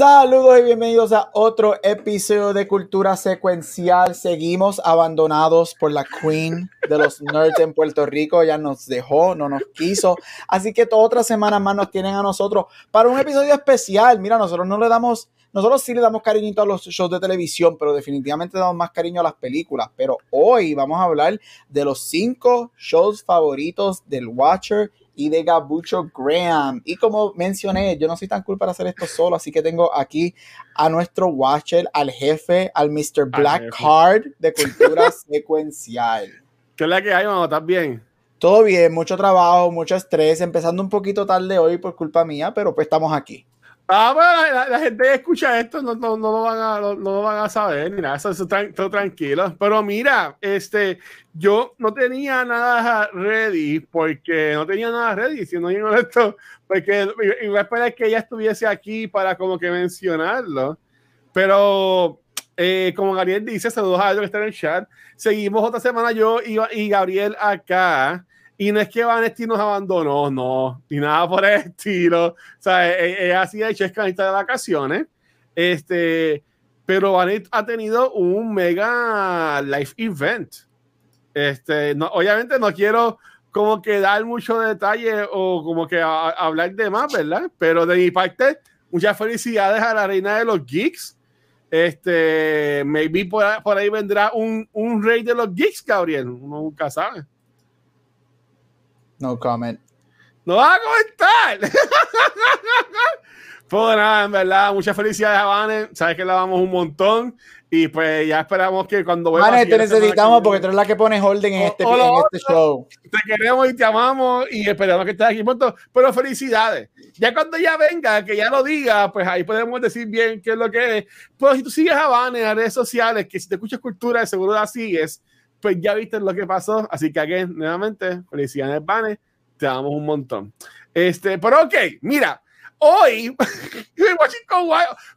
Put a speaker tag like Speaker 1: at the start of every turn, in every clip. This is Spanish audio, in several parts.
Speaker 1: Saludos y bienvenidos a otro episodio de Cultura Secuencial. Seguimos abandonados por la Queen de los Nerds en Puerto Rico. Ya nos dejó, no nos quiso. Así que toda otra semana más nos tienen a nosotros para un episodio especial. Mira, nosotros no le damos, nosotros sí le damos cariñito a los shows de televisión, pero definitivamente damos más cariño a las películas. Pero hoy vamos a hablar de los cinco shows favoritos del Watcher y de Gabucho Graham. Y como mencioné, yo no soy tan cool para hacer esto solo, así que tengo aquí a nuestro Watcher, al jefe, al Mr. Black Card de Cultura Secuencial.
Speaker 2: ¿Qué es la que hay, mamá? ¿Estás bien?
Speaker 1: Todo bien, mucho trabajo, mucho estrés, empezando un poquito tarde hoy por culpa mía, pero pues estamos aquí.
Speaker 2: Ah, bueno, la, gente que escucha esto no, no, no, lo van a, no, lo van a saber, mira, eso, eso todo tranquilo. Pero mira, este, yo no tenía nada ready, porque no tenía nada ready, siendo bien honesto, porque iba a esperar que ella estuviese aquí para como que mencionarlo. Pero eh, como Gabriel dice, saludos a ellos que están en el chat. Seguimos otra semana yo y, y Gabriel acá. Y no es que Vanesti nos abandonó, no, ni nada por el estilo. O sea, ella e, e hacía de chescanita de vacaciones. Este, pero Vanesti ha tenido un mega life event. Este, no, obviamente no quiero como que dar mucho detalle o como que hablar de más, ¿verdad? Pero de mi parte, muchas felicidades a la reina de los geeks. Este, maybe por, por ahí vendrá un, un rey de los geeks, Gabriel. Uno nunca sabe.
Speaker 1: No comment.
Speaker 2: No va a comentar. pues nada, en verdad, muchas felicidades a Vane. Sabes que la damos un montón. Y pues ya esperamos que cuando
Speaker 1: Vane, te necesitamos porque tú eres la que pone holding en, este, en este show.
Speaker 2: Te queremos y te amamos y esperamos que estés aquí pronto. Pero felicidades. Ya cuando ella venga, que ya lo diga, pues ahí podemos decir bien qué es lo que es. Pues si tú sigues a Vane en las redes sociales, que si te escuchas cultura, de seguro la sigues pues ya viste lo que pasó. Así que aquí, nuevamente, felicidades, Bane. Te damos un montón. Este, pero ok, mira, hoy,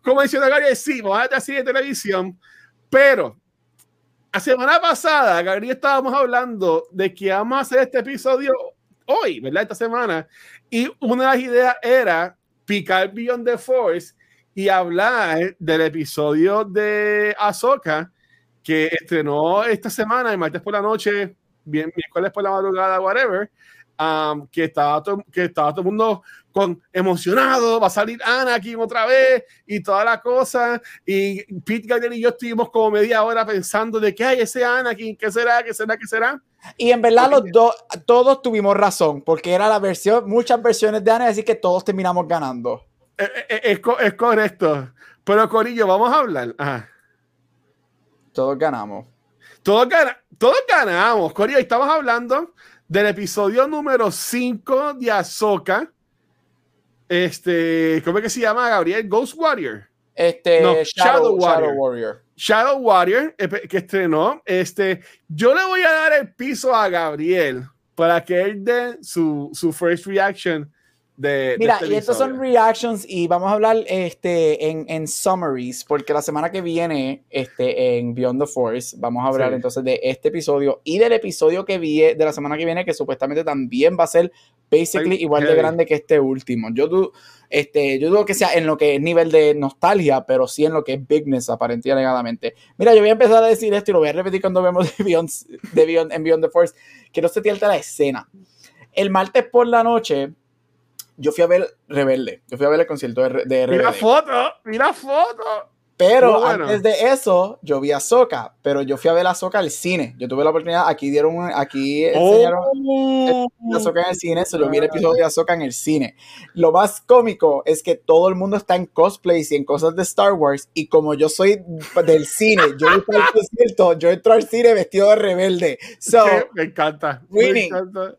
Speaker 2: como mencionó Gabriel, sí, vamos a así de televisión, pero la semana pasada, Gabriel, estábamos hablando de que vamos a hacer este episodio hoy, ¿verdad? Esta semana. Y una de las ideas era picar Beyond the Force y hablar del episodio de Ahsoka que estrenó esta semana, el martes por la noche, bien, miércoles por la madrugada, whatever, um, que, estaba todo, que estaba todo el mundo con, emocionado, va a salir Anakin otra vez y toda la cosa. Y Pete Gardner y yo estuvimos como media hora pensando de qué hay ese Anakin, qué será, qué será, qué será.
Speaker 1: Y en verdad los dos, todos tuvimos razón, porque era la versión, muchas versiones de Anakin, así que todos terminamos ganando.
Speaker 2: Es, eh, eh, es, es correcto. Pero Corillo, vamos a hablar. Ajá.
Speaker 1: Todos ganamos.
Speaker 2: Todos, todos ganamos. Corea, estamos hablando del episodio número 5 de Ahsoka. Este, ¿cómo es que se llama, Gabriel? Ghost Warrior.
Speaker 1: Este, Shadow, Warrior.
Speaker 2: Shadow Warrior, que estrenó. Este, yo le voy a dar el piso a Gabriel para que él dé su, su first reaction
Speaker 1: Mira, este y estos son reactions y vamos a hablar este, en, en, summaries, porque la semana que viene, este, en Beyond the Force, vamos a hablar entonces de este episodio y del episodio que vi de la semana que viene, que supuestamente también va a ser basically igual de grande que este último. Yo, dudo, este, yo dudo que sea en lo que es nivel de nostalgia, pero sí en lo que es bigness, aparentemente alegadamente. Mira, yo voy a empezar a decir esto y lo voy a repetir cuando vemos de Beyond, de Beyond, en Beyond the Force. Quiero setearte la escena. El martes por la noche yo fui a ver Rebelde. Yo fui a ver el concierto de, de Rebelde.
Speaker 2: Mira foto, mira foto.
Speaker 1: Pero antes de eso, yo vi a Soca, pero yo fui a ver a Soca al cine. Yo tuve la oportunidad, aquí dieron, aquí enseñaron a Soca en el cine, eso yo vi el episodio de Soca en el cine. Lo más cómico es que todo el mundo está en cosplays y en cosas de Star Wars, y como yo soy del cine, yo voy al concierto, yo entro al cine vestido de rebelde. So,
Speaker 2: me encanta.
Speaker 1: Winning,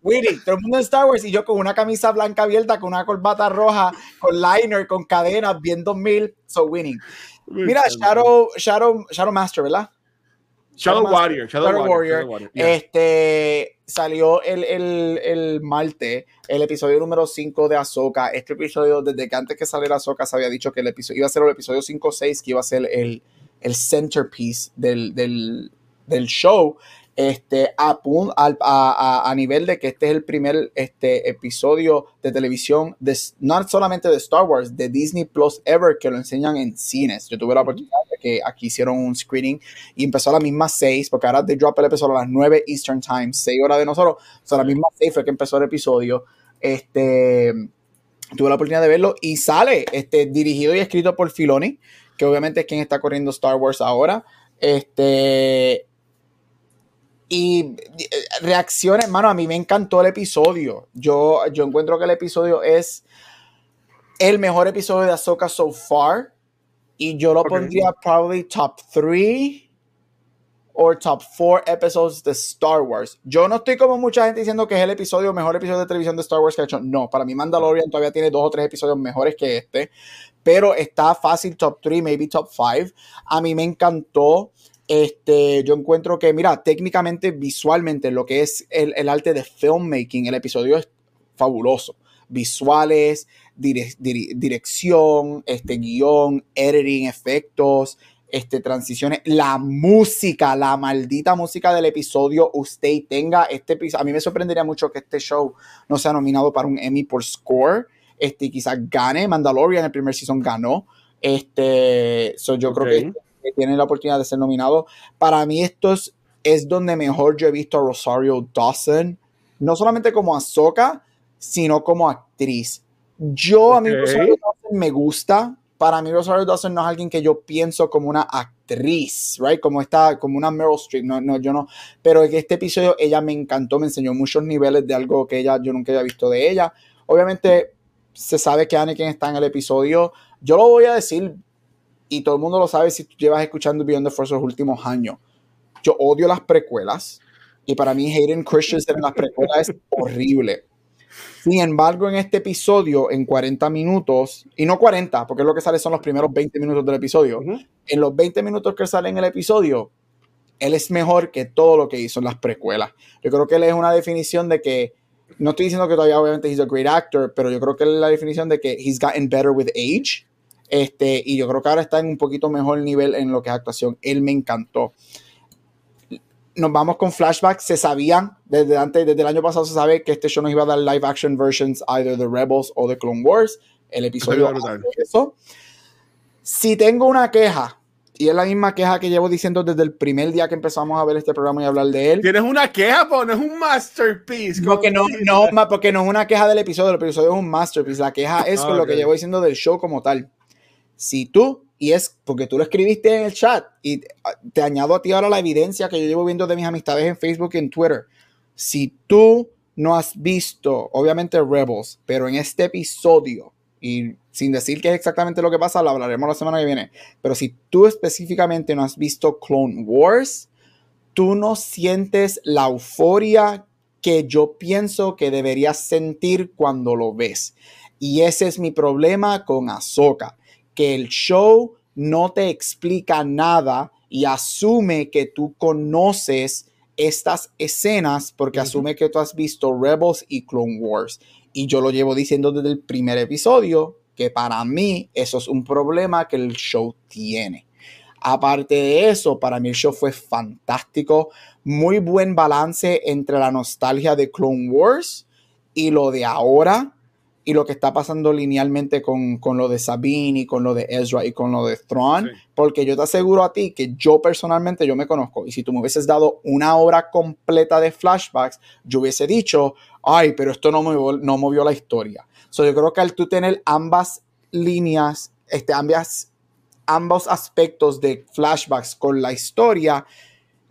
Speaker 1: winning, todo el mundo en Star Wars y yo con una camisa blanca abierta, con una corbata roja, con liner, con cadenas, bien 2000, so winning. Mira, Shadow, Shadow, Shadow Master, ¿verdad?
Speaker 2: Shadow Warrior. Shadow,
Speaker 1: Shadow
Speaker 2: Warrior. Yeah.
Speaker 1: Este salió el, el, el martes el episodio número 5 de Ahsoka. Este episodio, desde que antes que saliera Ahsoka, se había dicho que el episodio iba a ser el episodio 5 o 6, que iba a ser el, el centerpiece del, del, del show. Este, a, a, a- a nivel de que este es el primer este, episodio de televisión, de, no solamente de Star Wars, de Disney Plus Ever, que lo enseñan en cines. Yo tuve la oportunidad de que aquí hicieron un screening y empezó a las mismas 6, porque ahora de drop el episodio a las 9 Eastern Time, 6 horas de nosotros, o sea, a las mismas 6 fue que empezó el episodio. Este, tuve la oportunidad de verlo y sale este, dirigido y escrito por Filoni, que obviamente es quien está corriendo Star Wars ahora. Este, y eh, reacciones, hermano, a mí me encantó el episodio. Yo, yo encuentro que el episodio es el mejor episodio de Ahsoka so far. Y yo lo pondría probably top 3 o top 4 episodes de Star Wars. Yo no estoy como mucha gente diciendo que es el episodio, mejor episodio de televisión de Star Wars que ha hecho. No, para mí Mandalorian todavía tiene dos o tres episodios mejores que este. Pero está fácil top 3, maybe top 5. A mí me encantó. Este, yo encuentro que, mira, técnicamente, visualmente, lo que es el, arte de filmmaking, el episodio es fabuloso. Visuales, dire- dire- dirección, este, guion, editing, efectos, este, transiciones, la música, la maldita música del episodio, usted tenga este episodio. A mí me sorprendería mucho que este show no sea nominado para un Emmy por score. Este, quizás gane. Mandalorian el primer season ganó. Este, so yo creo que. Que tiene la oportunidad de ser nominado. Para mí esto es, es donde mejor yo he visto a Rosario Dawson, no solamente como Ahsoka, sino como actriz. Yo a mí. Rosario Dawson me gusta. Para mí Rosario Dawson no es alguien que yo pienso como una actriz, right? Como esta, como una Meryl Streep, no, no, yo no. Pero en este episodio ella me encantó, me enseñó muchos niveles de algo que ella, yo nunca había visto de ella. Obviamente se sabe que Anakin está en el episodio. Yo lo voy a decir y todo el mundo lo sabe si tú llevas escuchando Beyond the Force los últimos años. Yo odio las precuelas y para mí Hayden Christensen en las precuelas es horrible. Sin embargo, en este episodio, en 40 minutos, y no 40, porque lo que sale son los primeros 20 minutos del episodio,
Speaker 2: Ujú.
Speaker 1: en los 20 minutos que sale en el episodio, él es mejor que todo lo que hizo en las precuelas. Yo creo que él es una definición de que, no estoy diciendo que todavía obviamente he's a great actor, pero yo creo que él es la definición de que he's gotten better with age. Este, y yo creo que ahora está en un poquito mejor nivel en lo que es actuación. Él me encantó. Nos vamos con flashbacks. Se sabían desde antes, desde el año pasado se sabe que este show nos iba a dar live action versions either de Rebels o de Clone Wars. El episodio hace eso. Si tengo una queja, y es la misma queja que llevo diciendo desde el primer día que empezamos a ver este programa y hablar de él.
Speaker 2: Tienes una queja, pero no es un masterpiece.
Speaker 1: Porque no, no, porque no es una queja del episodio, el episodio es un masterpiece. La queja es con lo que llevo diciendo del show como tal. Si tú, y es porque tú lo escribiste en el chat, y te añado a ti ahora la evidencia que yo llevo viendo de mis amistades en Facebook y en Twitter. Si tú no has visto, obviamente Rebels, pero en este episodio, y sin decir qué es exactamente lo que pasa, lo hablaremos la semana que viene, pero si tú específicamente no has visto Clone Wars, tú no sientes la euforia que yo pienso que deberías sentir cuando lo ves. Y ese es mi problema con Ahsoka, que el show no te explica nada y asume que tú conoces estas escenas porque asume que tú has visto Rebels y Clone Wars. Y yo lo llevo diciendo desde el primer episodio que para mí eso es un problema que el show tiene. Aparte de eso, para mí el show fue fantástico. Muy buen balance entre la nostalgia de Clone Wars y lo de ahora y lo que está pasando linealmente con, con lo de Sabine y con lo de Ezra y con lo de Thrawn.
Speaker 2: Sí.
Speaker 1: Porque yo te aseguro a ti que yo personalmente yo me conozco. Y si tú me hubieses dado una hora completa de flashbacks, yo hubiese dicho, ay, pero esto no movió, no movió la historia. So, yo creo que al tú tener ambas líneas, este, ambas, ambos aspectos de flashbacks con la historia,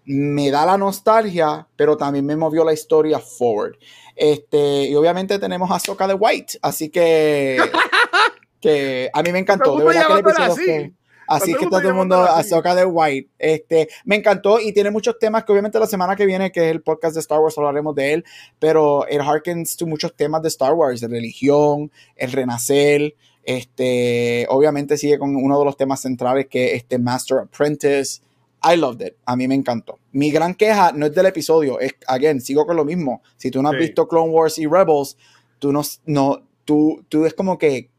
Speaker 1: me da la nostalgia, pero también me movió la historia forward. Este, y obviamente tenemos a Soca de White, así que, que a mí me encantó. De verdad que el episodio
Speaker 2: así.
Speaker 1: fue- Así que todo el mundo
Speaker 2: llamártela
Speaker 1: a
Speaker 2: así.
Speaker 1: Soca de White. Este, me encantó y tiene muchos temas que obviamente la semana que viene, que es el podcast de Star Wars, hablaremos de él, pero it harkens to muchos temas de Star Wars, de religión, el renacer, este, obviamente sigue con uno de los temas centrales que es este Master Apprentice, I loved it. A mí me encantó. Mi gran queja no es del episodio, es, again, sigo con lo mismo. Si tú no has
Speaker 2: Sí.
Speaker 1: visto Clone Wars y Rebels, tú no, no tú, tú es como que,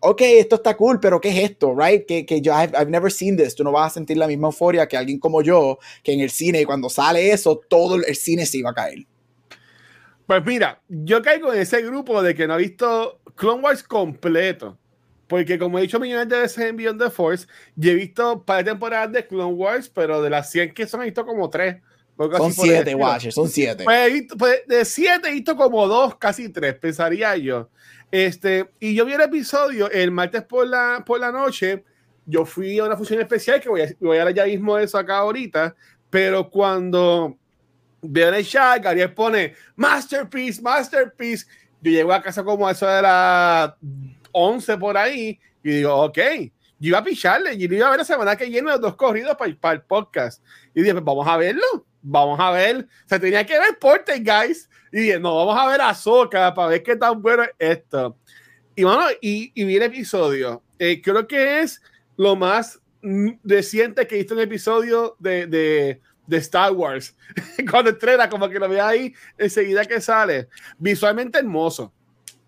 Speaker 1: ok, esto está cool, pero ¿qué es esto? Right? Que, que yo, I've, I've never seen this. Tú no vas a sentir la misma euforia que alguien como yo, que en el cine, cuando sale eso, todo el cine se iba a caer.
Speaker 2: Pues mira, yo caigo en ese grupo de que no ha visto Clone Wars completo. Porque como he dicho millones de veces en Beyond the Force, yo he visto par de temporadas de Clone Wars, pero de las 100 que son, he visto como 3.
Speaker 1: Son siete, Watcher, son siete.
Speaker 2: Pues, he visto- pues, de 7 he visto como 2, casi 3, pensaría yo. Este, y yo vi el episodio el martes por la, por la noche. Yo fui a una función especial que voy a, voy a hablar ya mismo de eso acá ahorita. Pero cuando veo en el chat, Gabriel pone Masterpiece, Masterpiece. Yo llego a casa como a eso de las 11 por ahí y digo, ok, yo iba a picharle, yo iba a ver la semana que viene los dos corridos para, para el podcast. Y dije, pues vamos a verlo, vamos a ver. O sea, tenía que ver Porter, guys. Y dije, no, vamos a ver a Soca para ver qué tan bueno es esto. Y bueno, y, y vi el episodio. Eh, creo que es lo más reciente que he visto un episodio de, de, de Star Wars. Cuando estrena, como que lo ve ahí enseguida que sale. Visualmente hermoso.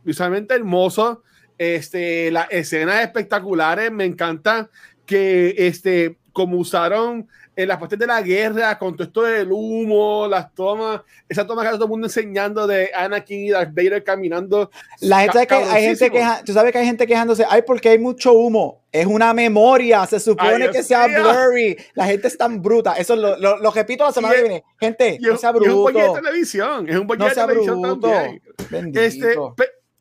Speaker 2: Visualmente hermoso. Este, las escenas espectaculares. Me encanta que este, como usaron en las partes de la guerra, con todo esto del humo, las tomas, esa toma que está todo el mundo enseñando de Anakin y Darth Vader caminando.
Speaker 1: La gente que hay gente queja, tú sabes que hay gente quejándose, ay, porque hay mucho humo. Es una memoria, se supone
Speaker 2: Ay,
Speaker 1: que sea blurry. La gente es tan bruta. Eso lo, lo, lo repito la semana que viene. Gente,
Speaker 2: Y
Speaker 1: no
Speaker 2: es,
Speaker 1: sea
Speaker 2: y es un bollo
Speaker 1: bruto.
Speaker 2: de televisión, es un bollo
Speaker 1: No
Speaker 2: de televisión
Speaker 1: bruto.
Speaker 2: también.
Speaker 1: Bendito.
Speaker 2: Este,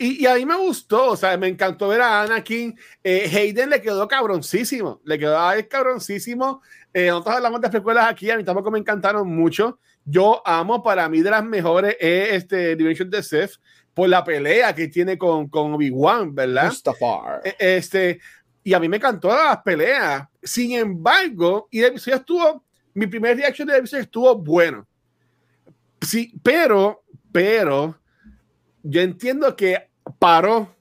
Speaker 2: y, y a mí me gustó, o sea, me encantó ver a Anakin. Eh, Hayden le quedó cabroncísimo, le quedó a él cabroncísimo. Eh, nosotros hablamos de precuelas aquí, a mí tampoco me encantaron mucho. Yo amo, para mí de las mejores es este Dimension de Sith por la pelea que tiene con, con Obi-Wan, ¿verdad?
Speaker 1: Mustafar.
Speaker 2: Eh, Este, y a mí me encantó las peleas. Sin embargo, y el episodio estuvo, mi primer reacción del episodio estuvo bueno. Sí, pero, pero, yo entiendo que paró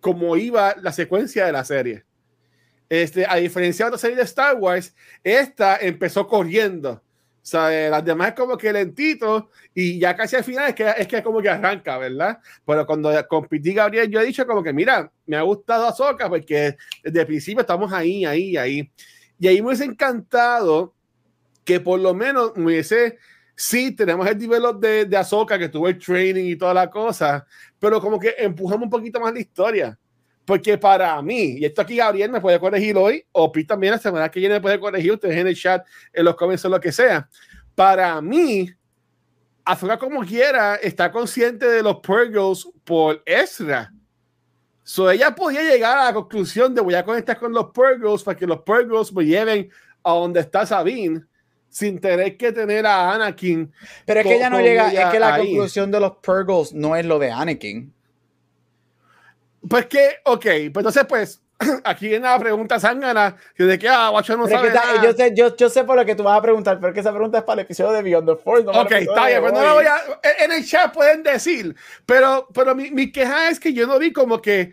Speaker 2: como iba la secuencia de la serie. Este, a diferencia de otra serie de Star Wars, esta empezó corriendo. O sea, eh, las demás es como que lentito y ya casi al final es que, es que como que arranca, ¿verdad? Pero cuando competí Gabriel, yo he dicho como que, mira, me ha gustado Ahsoka porque desde el principio estamos ahí, ahí, ahí. Y ahí me hubiese encantado que por lo menos me hubiese, sí, tenemos el develop de, de que tuvo el training y toda la cosa, pero como que empujamos un poquito más la historia. Porque para mí, y esto aquí Gabriel me puede corregir hoy, o Pete también la semana que viene me puede corregir, ustedes en el chat, en los comments o lo que sea. Para mí, Ahsoka como quiera está consciente de los Purgles por Ezra. So ella podía llegar a la conclusión de voy a conectar con los Purgles para que los Purgles me lleven a donde está Sabine sin tener que tener a Anakin.
Speaker 1: Pero es que ella no llega,
Speaker 2: ella
Speaker 1: es que la
Speaker 2: ahí.
Speaker 1: conclusión de los Purgles no es lo de Anakin.
Speaker 2: Pues que, ok, pues entonces pues aquí viene la pregunta zángana que de que ah, Guacho no
Speaker 1: Pero
Speaker 2: sabe
Speaker 1: está-
Speaker 2: nada.
Speaker 1: yo, sé, yo, yo sé por lo que tú vas a preguntar, pero es que esa pregunta es para el episodio de Beyond the Force. no
Speaker 2: Ok, está bien, pues no lo voy a. En el chat pueden decir, pero, pero mi, mi queja es que yo no vi como que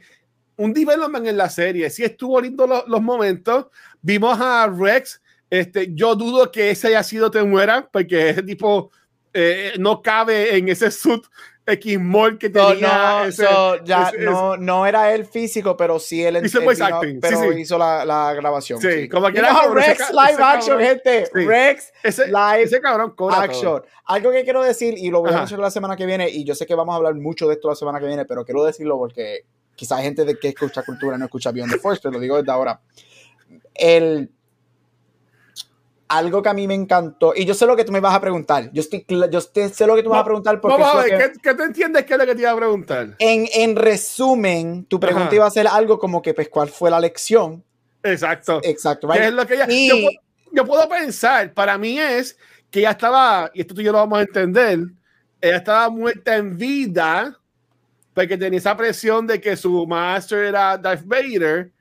Speaker 2: un development en la serie. Sí estuvo lindo lo- los momentos. Vimos a Rex. Este, yo dudo que ese haya sido Temuera, porque ese tipo eh, no cabe en ese suit X-Mol que
Speaker 1: No,
Speaker 2: tenía.
Speaker 1: no,
Speaker 2: ese-
Speaker 1: so, ya,
Speaker 2: ese-
Speaker 1: no, no era él físico, pero sí él,
Speaker 2: Hizo
Speaker 1: él vino,
Speaker 2: acting, sí,
Speaker 1: pero
Speaker 2: sí.
Speaker 1: hizo la, la grabación.
Speaker 2: Sí, como que era
Speaker 1: a
Speaker 2: ese
Speaker 1: Rex
Speaker 2: ca-
Speaker 1: live
Speaker 2: ese
Speaker 1: action,
Speaker 2: cabrón.
Speaker 1: gente.
Speaker 2: Sí.
Speaker 1: Rex
Speaker 2: ese,
Speaker 1: live
Speaker 2: ese cabrón cobra todo.
Speaker 1: action. Algo que quiero decir, y lo voy a
Speaker 2: Ajá.
Speaker 1: mencionar la semana que viene, y yo sé que vamos a hablar mucho de esto la semana que viene, pero quiero decirlo porque quizás hay gente de que escucha cultura no escucha Beyond the Force, te lo digo desde ahora. El, algo que a mí me encantó, y yo sé lo que tú me vas a preguntar, yo, estoy, yo te- sé lo que tú me vas a preguntar porque
Speaker 2: Vamos a ver,
Speaker 1: que-
Speaker 2: ¿qué, qué tú entiendes que es lo que te iba a preguntar?
Speaker 1: en, en resumen, tu pregunta
Speaker 2: Ajá.
Speaker 1: iba a ser algo como que, pues, ¿cuál fue la lección?
Speaker 2: Exacto.
Speaker 1: Exacto,
Speaker 2: es lo que ella,
Speaker 1: Y-
Speaker 2: yo, puedo, yo puedo pensar, para mí es que ella estaba, y esto tú y yo lo vamos a entender, ella estaba muerta en vida, porque tenía esa presión de que su master era Darth Vader,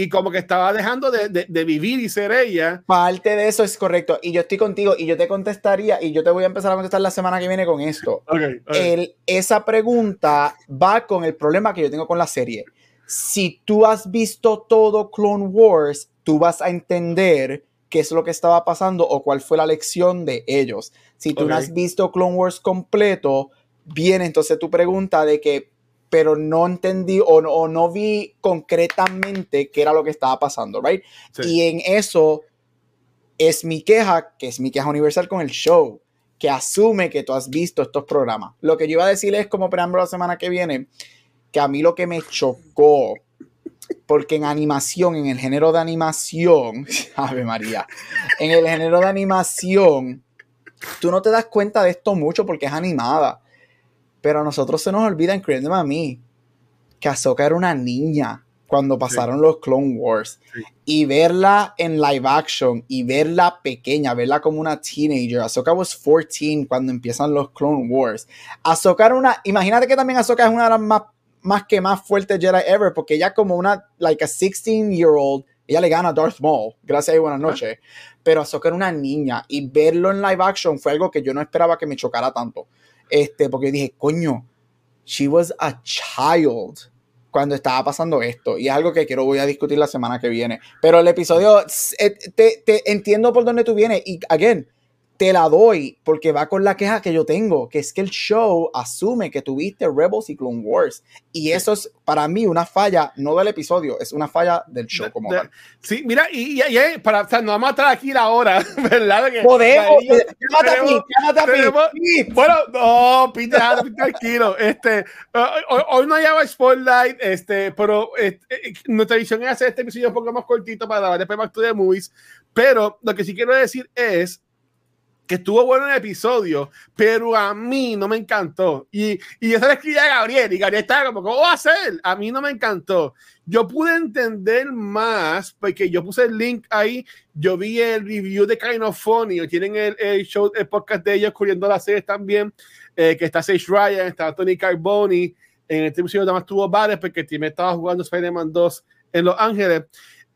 Speaker 2: y como que estaba dejando de, de- de vivir y ser ella.
Speaker 1: Parte de eso es correcto. Y yo estoy contigo y yo te contestaría y yo te voy a empezar a contestar la semana que viene con esto. El- esa pregunta va con el problema que yo tengo con la serie. Si tú has visto todo Clone Wars, tú vas a entender qué es lo que estaba pasando o cuál fue la lección de ellos. Si tú no has visto Clone Wars completo, viene entonces tu pregunta de que, pero no entendí o no, o no vi concretamente qué era lo que estaba pasando, ¿right?
Speaker 2: Sí.
Speaker 1: Y en eso es mi queja, que es mi queja universal con el show, que asume que tú has visto estos programas. Lo que yo iba a decir es como preámbulo la semana que viene, que a mí lo que me chocó, porque en animación, en el género de animación, Ave María, en el género de animación, tú no te das cuenta de esto mucho porque es animada. Pero a nosotros se nos olvida, incluyéndome a mí, que Ahsoka era una niña cuando pasaron los Clone Wars.
Speaker 2: Sí.
Speaker 1: Y verla en live action y verla pequeña, verla como una teenager. Ahsoka was 14 cuando empiezan los Clone Wars. Ahsoka era una. Imagínate que también Ahsoka es una de las más, más que más fuertes Jedi ever, porque ella, como una, like a 16 year old, ella le gana a Darth Maul. Gracias y buenas noches. Pero Ahsoka era una niña y verlo en live action fue algo que yo no esperaba que me chocara tanto. Este, porque dije, coño, she was a child cuando estaba pasando esto. Y es algo que quiero voy a discutir la semana que viene. Pero el episodio, eh, te, te entiendo por dónde tú vienes. Y, again, te la doy porque va con la queja que yo tengo, que es que el show asume que tuviste Rebels y Clone Wars. Y eso es para mí una falla, no del episodio, es una falla del show
Speaker 2: De-
Speaker 1: como
Speaker 2: de-
Speaker 1: tal.
Speaker 2: Sí, mira, y, y, y- para, o sea, nos vamos a estar aquí la hora, ¿verdad? Que-
Speaker 1: Podemos, llámate a mí, a mí.
Speaker 2: Bueno, no, Pete, déjalo, Pete, tranquilo. Este, hoy, hoy- hoy no lleva Spotlight, este, pero este, eh, nuestra visión es hacer este episodio un poco más cortito para grabar después Back to the Movies. Pero lo que sí quiero decir es que estuvo bueno el episodio, pero a mí no me encantó. Y, y yo se lo escribí a Gabriel, y Gabriel estaba como, ¿cómo va a ser? A mí no me encantó. Yo pude entender más, porque yo puse el link ahí, yo vi el review de Kind of Funny, tienen el, el show, el podcast de ellos cubriendo las series también, eh, que está Sage Ryan, está Tony Carboni, en este episodio nada más tuvo varios, porque el team estaba jugando Spider-Man 2 en Los Ángeles.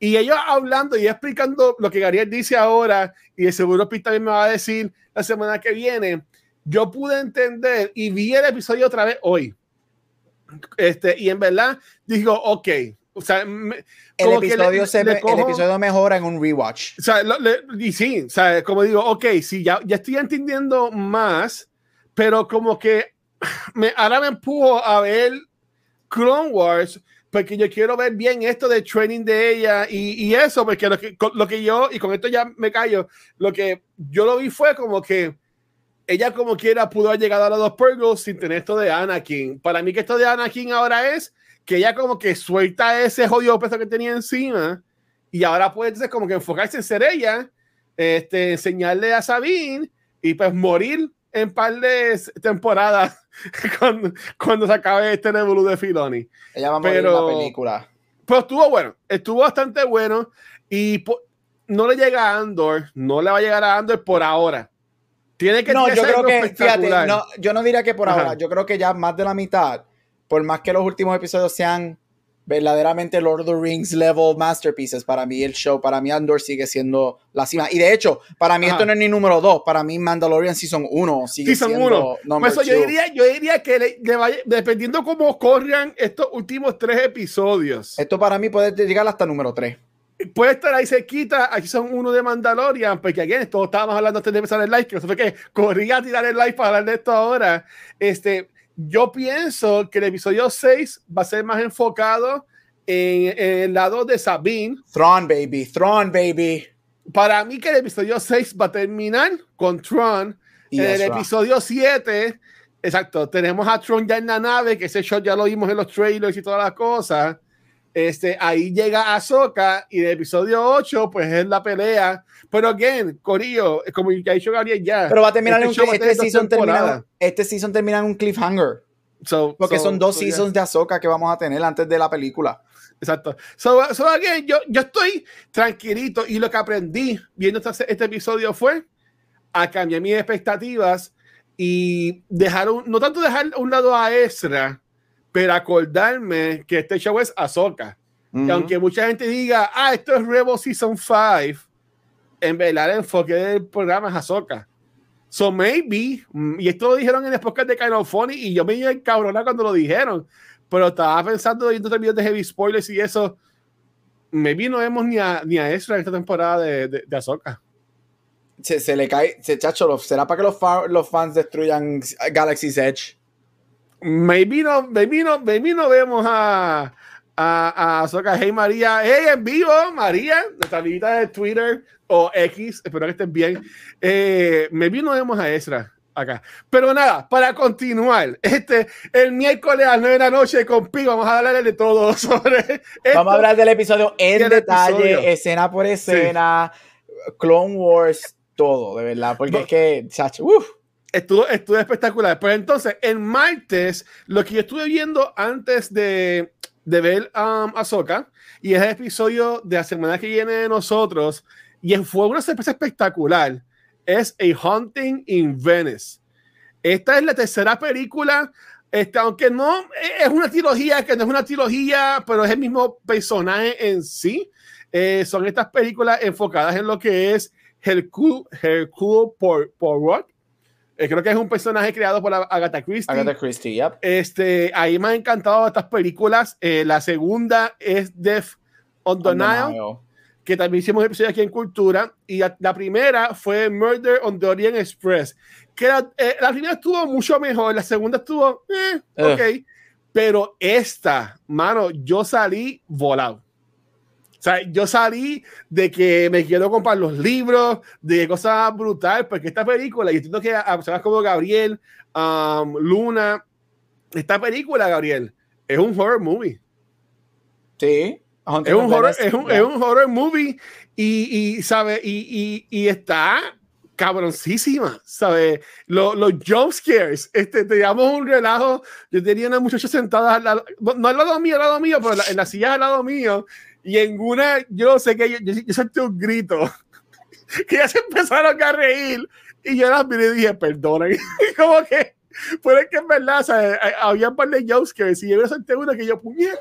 Speaker 2: Y ellos hablando y explicando lo que Gabriel dice ahora, y de seguro Pete también me va a decir la semana que viene, yo pude entender y vi el episodio otra vez hoy. Este, y en verdad digo, ok. O sea, me-
Speaker 1: El
Speaker 2: que le-
Speaker 1: episodio, se
Speaker 2: le cojo-
Speaker 1: el episodio mejora en un rewatch.
Speaker 2: o sea, lo- le- y sí, o sea, como digo, ok, sí, ya, ya estoy entendiendo más, pero como que me, ahora me empujo a ver Clone Wars porque yo quiero ver bien esto de training de ella y, y eso, porque lo que, lo que yo, y con esto ya me callo, lo que yo lo vi fue como que ella como quiera pudo haber llegado a los dos Purgles sin tener esto de Anakin. Para mí que esto de Anakin ahora es que ella como que suelta ese jodido peso que tenía encima y ahora puede entonces como que enfocarse en ser ella, este, enseñarle a Sabine y pues morir en par de temporadas cuando, cuando se acabe este revolú de Filoni.
Speaker 1: Ella va a morir en
Speaker 2: Pero-
Speaker 1: la película.
Speaker 2: Pero estuvo bueno, estuvo bastante bueno y no le llega a Andor, no le va a llegar a Andor por ahora. Tiene que
Speaker 1: No, yo creo que, fíjate, no, yo no diría que por
Speaker 2: Ajá.
Speaker 1: ahora, yo creo que ya más de la mitad, por más que los últimos episodios sean verdaderamente Lord of the Rings level masterpieces, para mí el show, para mí Andor sigue siendo la cima. Y de hecho, para mí
Speaker 2: Ajá.
Speaker 1: esto no es ni número 2, para mí Mandalorian Season 1 sigue
Speaker 2: Season
Speaker 1: siendo
Speaker 2: uno.
Speaker 1: number
Speaker 2: Por eso yo diría, yo diría que le- le vaya- dependiendo cómo corran estos últimos tres episodios,
Speaker 1: Esto para mí puede llegar hasta número 3.
Speaker 2: puede estar ahí cerquita. Aquí son uno de Mandalorian, porque aquí todos estábamos hablando antes de empezar el live, que eso fue que corría a tirar el live para hablar de esto ahora. Este, yo pienso que el episodio 6 va a ser más enfocado en, en el lado de Sabine.
Speaker 1: Thrawn, baby, Thrawn, baby.
Speaker 2: Para mí que el episodio 6 va a terminar con Tron.
Speaker 1: Y
Speaker 2: en el episodio 7, exacto, tenemos a Tron ya en la nave, que ese shot ya lo vimos en los trailers y todas las cosas. Este, ahí llega Ahsoka y el episodio 8, pues es la pelea. Pero again, Corillo, como ya ha dicho Gabriel ya.
Speaker 1: Pero va a terminar
Speaker 2: este
Speaker 1: en un este season termina, este season termina en un cliffhanger.
Speaker 2: So-
Speaker 1: Porque
Speaker 2: so-
Speaker 1: son dos
Speaker 2: so, yeah.
Speaker 1: seasons de Ahsoka que vamos a tener antes de la película.
Speaker 2: Exacto. So, again, yo, yo estoy tranquilito y lo que aprendí viendo este, este episodio fue a cambiar mis expectativas y dejar un, no tanto dejar a un lado a Ezra, pero acordarme que este show es
Speaker 1: Ujú.
Speaker 2: aunque mucha gente diga, ah, esto es Rebel Season 5, en verdad el enfoque del programa es Ahsoka. So maybe, y esto lo dijeron en el podcast de Kind of Funny, y yo me iba a encabronar cuando lo dijeron, pero estaba pensando viendo videos de heavy spoilers y eso. maybe no vemos ni a, ni a Ezra esta temporada de, de, de Ahsoka.
Speaker 1: Se, se le cae, se chacho, ¿será para que los, fa- los fans destruyan Galaxy's Edge?
Speaker 2: Maybe no, maybe no, maybe no vemos a, a, a Ahsoka. Hey María, hey en vivo, María, nuestra amiguita de Twitter o X, espero que estén bien. Eh, maybe no vemos a Ezra acá. Pero nada, para continuar, este, el miércoles a las 9 de la noche con Pi, vamos a hablar de todo sobre esto.
Speaker 1: Vamos a hablar del episodio en detalle,
Speaker 2: episodio.
Speaker 1: escena por escena, Clone Wars, todo, de verdad, porque
Speaker 2: No.
Speaker 1: es que, chacho, uff.
Speaker 2: Estuvo, estuvo espectacular. Pero entonces, el martes, lo que yo estuve viendo antes de, de ver um, Ahsoka, y es el episodio de la semana que viene de nosotros, y fue una sorpresa espectacular, es A Haunting in Venice. Esta es la tercera película, este, aunque no es una trilogía, que no es una trilogía, pero es el mismo personaje en sí. Eh, son estas películas enfocadas en lo que es Hercule, Hercule Poirot. Eh, creo que es un personaje creado por Agatha Christie.
Speaker 1: Agatha Christie, yep.
Speaker 2: Este, ahí me han encantado estas películas. Eh, la segunda es Death on the
Speaker 1: On the
Speaker 2: Nile,
Speaker 1: Nile.
Speaker 2: que también hicimos episodio aquí en Cultura. Y la, la primera fue Murder on the Orient Express. Que la, eh, la primera estuvo mucho mejor, la segunda estuvo, eh,
Speaker 1: Ugh.
Speaker 2: ok. Pero esta, mano, yo salí volado. O sea, yo salí de que me quiero comprar los libros, de cosas brutales, porque esta película, y entiendo que personas como Gabriel, um, Luna, esta película, Gabriel, es un horror movie.
Speaker 1: Sí.
Speaker 2: Es un horror, es un, es un horror movie y, y ¿sabe? Y, y, y está cabroncísima, ¿sabes? Los, los jump scares, este, teníamos un relajo, yo tenía una muchacha sentada, al lado- no, no al lado mío, al lado mío, pero en la, en la silla al lado mío, y en una, yo sé que yo, yo, yo sentí un grito, que ya se empezaron a reír, y yo las miré y dije, perdonen, y como que, pero es que en verdad. Había un par de jump scares, y yo senté una que yo, puñet,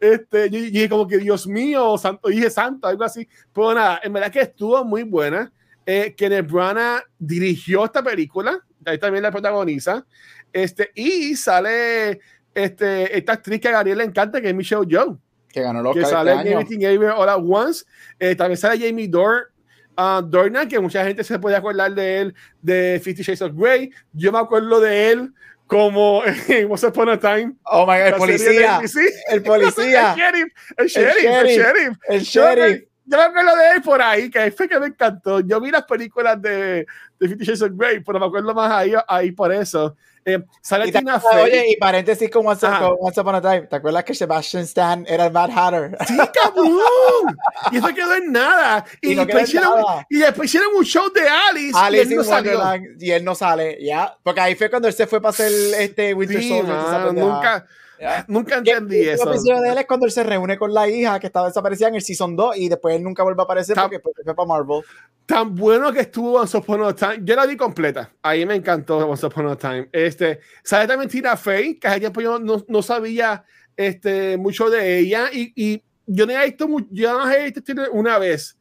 Speaker 2: este, yo, dije como que Dios mío, santo, dije santo, algo así. Pero nada, en verdad que estuvo muy buena. Eh, Kenneth Branagh dirigió esta película, ahí también la protagoniza. Este, y sale este, esta actriz que a Gabriel le encanta, que es Michelle Yeoh,
Speaker 1: Que ganó los
Speaker 2: que sale en Everything Everywhere All at Once. Eh, también sale Jamie Dor, ah, Dornan, que mucha gente se puede acordar de él de Fifty Shades of Grey. Yo me acuerdo de él como en Once Upon a Time.
Speaker 1: Oh my god, el policía. El policía.
Speaker 2: el sheriff, el sheriff, el
Speaker 1: sheriff.
Speaker 2: Yo me- acuerdo de él por ahí, que fue que me encantó. Yo vi las películas de, de Fifty Shades of Grey, pero me acuerdo más ahí, ahí por eso. Eh, sale
Speaker 1: Y
Speaker 2: Tina Fey.
Speaker 1: oye, y paréntesis con Once,
Speaker 2: Ajá.
Speaker 1: con Once Upon a Time. ¿Te acuerdas que Sebastian Stan era el Mad Hatter?
Speaker 2: ¡Sí, cabrón! Y eso quedó en nada. Y,
Speaker 1: Y no
Speaker 2: después
Speaker 1: quedó en
Speaker 2: hicieron,
Speaker 1: nada.
Speaker 2: y después hicieron un show de Alice, y
Speaker 1: Alice
Speaker 2: él
Speaker 1: in
Speaker 2: no salió.
Speaker 1: Y él no sale, ya. Porque ahí fue cuando él se fue para hacer este Winter
Speaker 2: Sí,
Speaker 1: Soldier.
Speaker 2: nunca. nunca entendí eso.
Speaker 1: episodio de él es cuando él se reúne con la hija que estaba desaparecida en el Season 2 y después él nunca vuelve a aparecer
Speaker 2: Tam-
Speaker 1: porque pues, fue para Marvel.
Speaker 2: tan bueno que estuvo Once Upon a Time. Yo la vi completa. Ahí me encantó Once Upon a Time. Este, sale también Tina Fey, que hace tiempo yo no, no sabía este, mucho de ella. Y, y yo no he visto, yo no he visto Tina una vez.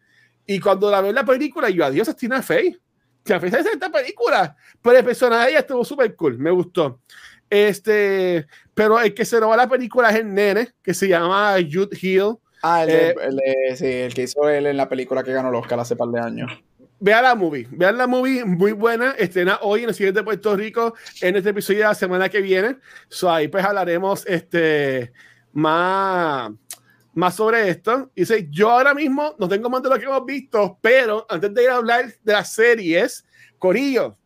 Speaker 2: Y cuando la veo en la película, yo, adiós, es Tina Fey. Tina Fey en esta película. Pero el personaje de ella estuvo súper cool. Me gustó. Este, pero el que se roba la película es el nene, que se llama Jude Hill.
Speaker 1: Ah, el,
Speaker 2: Eh,
Speaker 1: el de- sí, el que hizo él en la película que ganó el Oscar hace par de años.
Speaker 2: Vean la movie, vean la movie, muy buena. Estrena hoy en el siguiente Puerto Rico, en este episodio de la semana que viene. So, ahí pues hablaremos este, más, más sobre esto. Y dice, yo ahora mismo no tengo más de lo que hemos visto, pero antes de ir a hablar de las series, Corillo,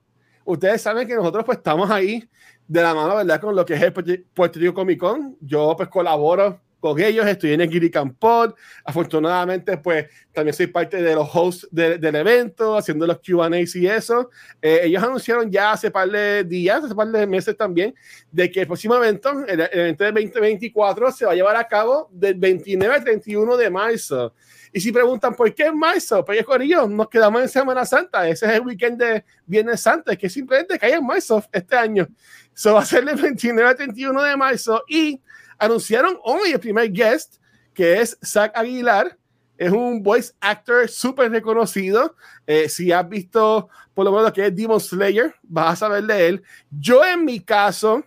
Speaker 2: ustedes saben que nosotros pues estamos ahí de la mano, ¿verdad? Con lo que es el Puerto- Rico Comic Con. Yo pues colaboro con ellos, estoy en el Giri Pod. Afortunadamente, pues también soy parte de los hosts de- del evento, haciendo los QAs y eso. Eh, ellos anunciaron ya hace par de días, hace par de meses también, de que el próximo evento, el, el evento del 2024, se va a llevar a cabo del 29 al 31 de marzo. Y si preguntan por qué en marzo, pues Corillo, nos quedamos en Semana Santa. Ese es el weekend de Viernes Santo, es que simplemente cae en marzo este año. Eso va a ser del 29 al 31 de marzo. Y anunciaron hoy el primer guest, que es Zach Aguilar. Es un voice actor súper reconocido. Eh, si has visto por lo menos lo que es Demon Slayer, vas a saber de él. Yo en mi caso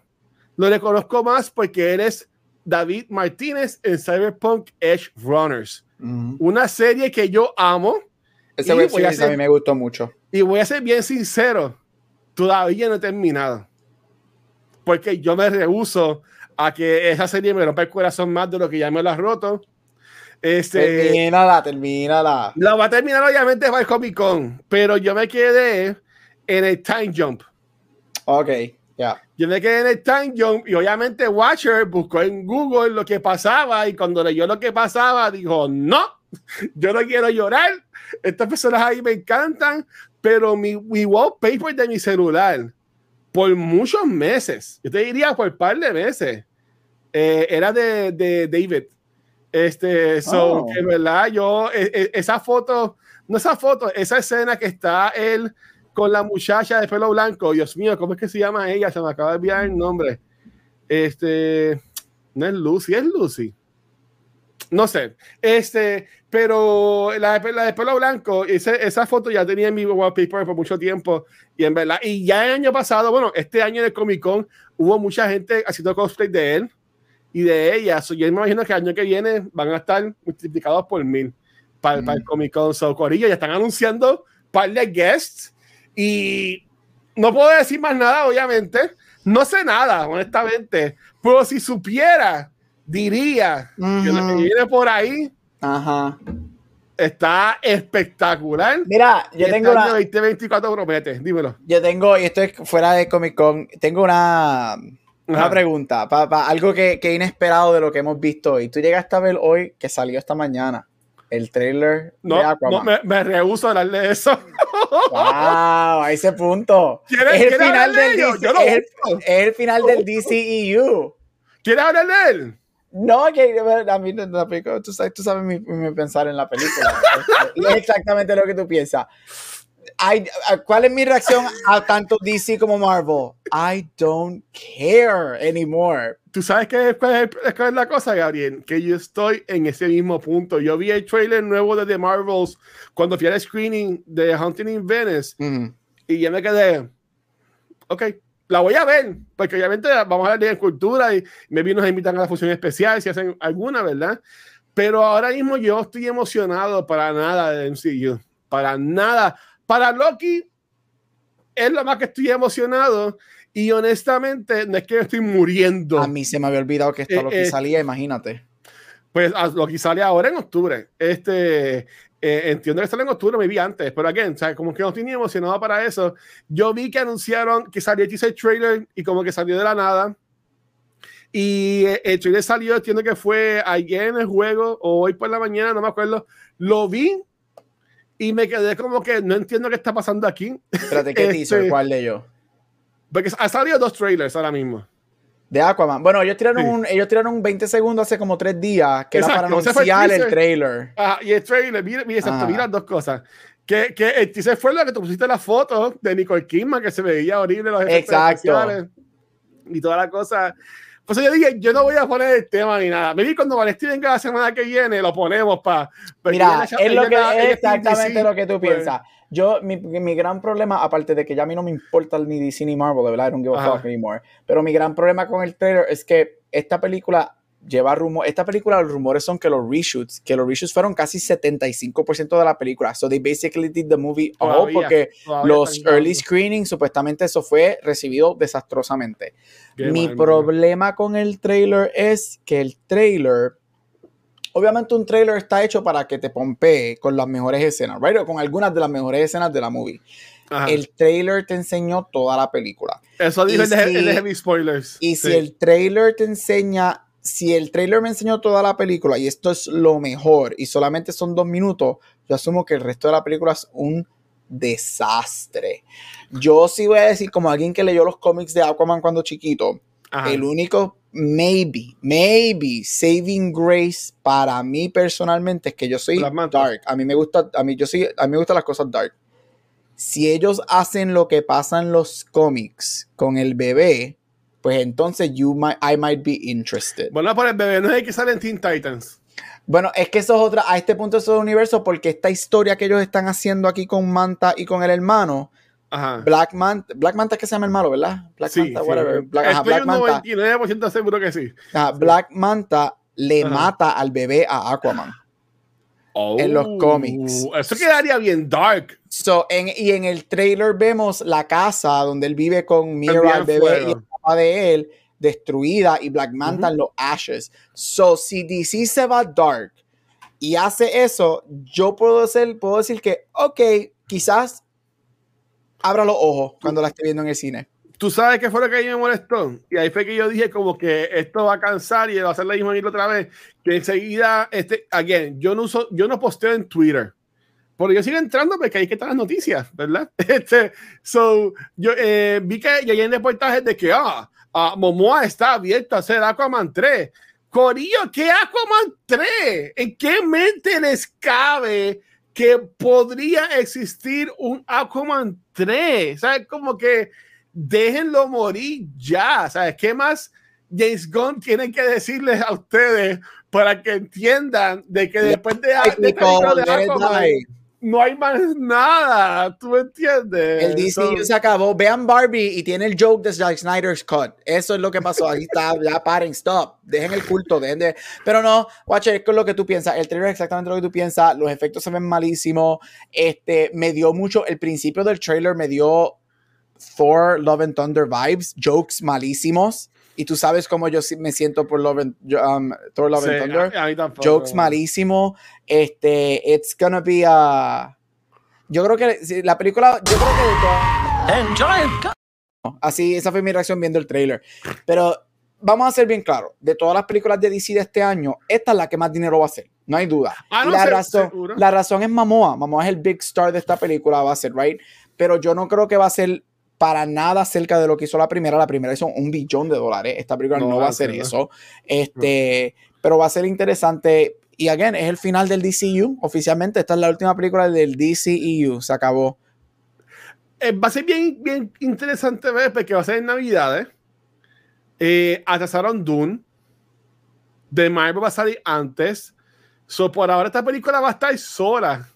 Speaker 2: lo reconozco más porque él es David Martínez en Cyberpunk Edge Runners. Una serie que yo amo.
Speaker 1: Ese
Speaker 2: Y
Speaker 1: web
Speaker 2: voy a
Speaker 1: series a mí me gustó mucho.
Speaker 2: Y voy a ser bien sincero, todavía no he terminado. Porque yo me rehuso a que esa serie me rompa el corazón más de lo que ya me lo ha roto. Este,
Speaker 1: Termínala, termínala.
Speaker 2: la va a terminar obviamente para el Comic Con, pero yo me quedé en el Time Jump.
Speaker 1: Ok, ya.
Speaker 2: Yo me quedé en el Time Jump y obviamente Watcher buscó en Google lo que pasaba y cuando leyó lo que pasaba dijo, no, yo no quiero llorar, estas personas ahí me encantan, pero mi, mi wallpaper de mi celular por muchos meses, yo te diría por un par de meses, eh, era de, de David. Este, so,
Speaker 1: Oh.
Speaker 2: que verdad, yo, e- e- esa foto, no esa foto, esa escena que está él con la muchacha de pelo blanco, Dios mío, ¿cómo es que se llama ella? Se me acaba de olvidar el nombre. Este, no es Lucy, es Lucy. No sé, este, pero la, de- la de pelo blanco, ese- esa foto ya tenía en mi wallpaper por mucho tiempo. Y en verdad, y ya el año pasado, bueno, este año en el Comic Con hubo mucha gente haciendo cosplay de él y de ella, so, yo me imagino que el año que viene van a estar multiplicados por mil para, para el Comic Con, so, Corillo, ya están anunciando par de guests y no puedo decir más nada, obviamente, no sé nada, honestamente, pero si supiera, diría que lo que viene por ahí
Speaker 1: Ajá.
Speaker 2: está espectacular.
Speaker 1: Mira, yo
Speaker 2: Y
Speaker 1: tengo
Speaker 2: este
Speaker 1: una,
Speaker 2: 2024 promete, dímelo.
Speaker 1: yo tengo, y esto es fuera de Comic Con, tengo una, una
Speaker 2: Ajá.
Speaker 1: pregunta, para algo que, que inesperado de lo que hemos visto hoy. Tú llegaste a ver hoy que salió esta mañana el trailer de
Speaker 2: No, no
Speaker 1: Aquaman.
Speaker 2: me, me rehuso a hablar de eso.
Speaker 1: Wow, a ese punto.
Speaker 2: ¿Quieres-
Speaker 1: Es el final
Speaker 2: de
Speaker 1: del? DC,
Speaker 2: Yo
Speaker 1: es, el,
Speaker 2: busco.
Speaker 1: es el final del DCEU.
Speaker 2: ¿Quieres hablar de él?
Speaker 1: No, que a mí no- la película, tú sabes, tú sabes mi, mi pensar en la película. es exactamente lo que tú piensas. I- ¿Cuál es mi reacción a tanto DC como Marvel? I don't care anymore.
Speaker 2: Tú sabes qué cuál es, cuál es la cosa, Gabriel, que yo estoy en ese mismo punto. Yo vi el trailer nuevo de The Marvels cuando fui al screening de Hunting in Venice y ya me quedé, ok, la voy a ver, porque obviamente vamos a hablar de cultura y me vi nos invitan a la función especial si hacen alguna, ¿verdad? Pero ahora mismo yo estoy emocionado para nada de MCU, para nada. Para Loki es lo más que estoy emocionado y honestamente no es que estoy muriendo.
Speaker 1: A mí se me había olvidado que esto
Speaker 2: Eh,
Speaker 1: lo que
Speaker 2: eh,
Speaker 1: salía, imagínate.
Speaker 2: Pues a- Loki sale ahora en octubre. Este, eh, entiendo que sale en octubre, me vi antes, pero again, o sea, como que no estoy ni emocionado para eso. Yo vi que anunciaron que salió el trailer y como que salió de la nada. Y eh, el trailer salió, entiendo que fue ayer en el juego o hoy por la mañana, no me acuerdo. Lo vi y me quedé como que no entiendo qué está pasando aquí.
Speaker 1: Espérate, ¿qué
Speaker 2: Este-
Speaker 1: teaser? ¿Cuál de ellos?
Speaker 2: Porque ha salido dos trailers ahora mismo.
Speaker 1: De Aquaman. Bueno, ellos tiraron,
Speaker 2: Sí.
Speaker 1: un, ellos tiraron un 20 segundos hace como tres días, que era para
Speaker 2: Exacto, fue el
Speaker 1: anunciar el
Speaker 2: teaser.
Speaker 1: trailer.
Speaker 2: Ajá, y el trailer, mira, mira, exacto, mira dos cosas. Que, que el teaser fue lo que tú pusiste la foto de Nicole Kidman, que se veía horrible los
Speaker 1: Exacto.
Speaker 2: y toda la cosa. Pues yo dije, yo no voy a poner el tema ni nada. Me vi cuando Valesti venga la semana que viene, lo ponemos para.
Speaker 1: Mira, es lo que es exactamente lo que tú
Speaker 2: pues.
Speaker 1: piensas. Yo, mi, mi gran problema, aparte de que ya a mí no me importa ni DC ni Marvel, de verdad, I don't give a fuck anymore. Pero mi gran problema con el trailer es que esta película lleva rumor, esta película los rumores son que los reshoots, que los reshoots fueron casi 75% de la película. So they basically did the movie all porque
Speaker 2: todavía
Speaker 1: los early screenings supuestamente eso fue recibido desastrosamente.
Speaker 2: Qué
Speaker 1: Mi
Speaker 2: mal,
Speaker 1: problema con el trailer es que el trailer, obviamente un trailer está hecho para que te pompee con las mejores escenas, right? O con algunas de las mejores escenas de la movie.
Speaker 2: Ajá.
Speaker 1: El trailer te enseñó toda la película.
Speaker 2: Eso dijo el de, el
Speaker 1: si-
Speaker 2: Heavy Spoilers.
Speaker 1: Y
Speaker 2: Sí.
Speaker 1: si el trailer te enseña, si el trailer me enseñó toda la película y esto es lo mejor y solamente son dos minutos, yo asumo que el resto de la película es un desastre. Yo sí voy a decir, como alguien que leyó los cómics de Aquaman cuando chiquito,
Speaker 2: Ajá.
Speaker 1: el único, maybe, maybe, saving grace para mí personalmente es que yo soy dark. A mí me gusta, a mí yo soy, a mí me gustan las cosas dark. Si ellos hacen lo que pasa en los cómics con el bebé, pues entonces you might, I might be interested.
Speaker 2: Bueno, por el bebé, no es el que sale en Teen Titans.
Speaker 1: Bueno, es que eso es otra, a este punto eso es un universo porque esta historia que ellos están haciendo aquí con Manta y con el hermano
Speaker 2: Ajá.
Speaker 1: Black Manta, Black Manta es que se llama el malo, ¿verdad? Black
Speaker 2: Sí,
Speaker 1: Manta,
Speaker 2: sí.
Speaker 1: whatever. Black, ajá,
Speaker 2: Estoy
Speaker 1: Black
Speaker 2: un
Speaker 1: Manta,
Speaker 2: 99% seguro que sí.
Speaker 1: ajá, Black Manta le
Speaker 2: Ajá.
Speaker 1: mata al bebé a Aquaman. En los
Speaker 2: Oh,
Speaker 1: cómics.
Speaker 2: Eso quedaría bien dark.
Speaker 1: So, en, y en el trailer vemos la casa donde él vive con Mira, el bebé
Speaker 2: fuego.
Speaker 1: y de él, destruida y Black Manta los ashes. So, si DC se va dark y hace eso, yo puedo, hacer, puedo decir que, ok, quizás abra los ojos cuando la esté viendo en el cine.
Speaker 2: Tú sabes qué fue lo que a mí me molestó. Y ahí fue que yo dije como que esto va a cansar y va a hacer la misma otra vez. Que enseguida, este, again, yo no uso, yo no posteo en Twitter. Porque yo sigo entrando porque ahí que están las noticias, ¿verdad? Este, so, yo eh, vi que ya hay reportajes de que ah, ah, Momoa está abierto a hacer Aquaman 3. Corillo, ¿qué Aquaman 3? ¿En qué mente les cabe que podría existir un Aquaman 3? ¿Sabes? Como que déjenlo morir ya. ¿Sabes? ¿Qué más James Gunn tiene que decirles a ustedes para que entiendan de que después de, de, de
Speaker 1: it
Speaker 2: Aquaman. No hay más nada? ¿Tú me entiendes?
Speaker 1: El DCU se acabó. Vean Barbie y tiene el joke de Zack Snyder's Cut. Eso es lo que pasó. Ahí está. Ya paren, stop. Dejen el culto. Dejen de... Pero no, Watcher, es lo que tú piensas. El trailer es exactamente lo que tú piensas. Los efectos se ven malísimos. Este, me dio mucho. El principio del trailer me dio Thor Love and Thunder vibes. Jokes malísimos. Y tú sabes cómo yo me siento por Love and, um, Thor Love
Speaker 2: Sí,
Speaker 1: and Thunder
Speaker 2: a- a mí tampoco.
Speaker 1: jokes malísimos. Este, it's gonna be a. Yo creo que la película, yo creo que
Speaker 3: Enjoy
Speaker 1: así, esa fue mi reacción viendo el trailer. Pero vamos a ser bien claros: de todas las películas de DC de este año, esta es la que más dinero va a hacer, no hay duda.
Speaker 2: Ah, no,
Speaker 1: la,
Speaker 2: se-
Speaker 1: razón,
Speaker 2: seguro.
Speaker 1: la razón es Mamoa. Mamoa es el big star de esta película, va a ser, right? Pero yo no creo que va a ser para nada cerca de lo que hizo la primera. La primera hizo un billón de dólares. Esta película no,
Speaker 2: No,
Speaker 1: va a
Speaker 2: ¿no?
Speaker 1: eso. Este, pero va a ser interesante. Y again, es el final del DCU. Oficialmente, esta es la última película del DCEU. Se acabó.
Speaker 2: Eh, va a ser bien, bien interesante ver porque va a ser en Navidades. Eh, atrasaron Dune. De Marvel va a salir antes. So, por ahora esta película va a estar sola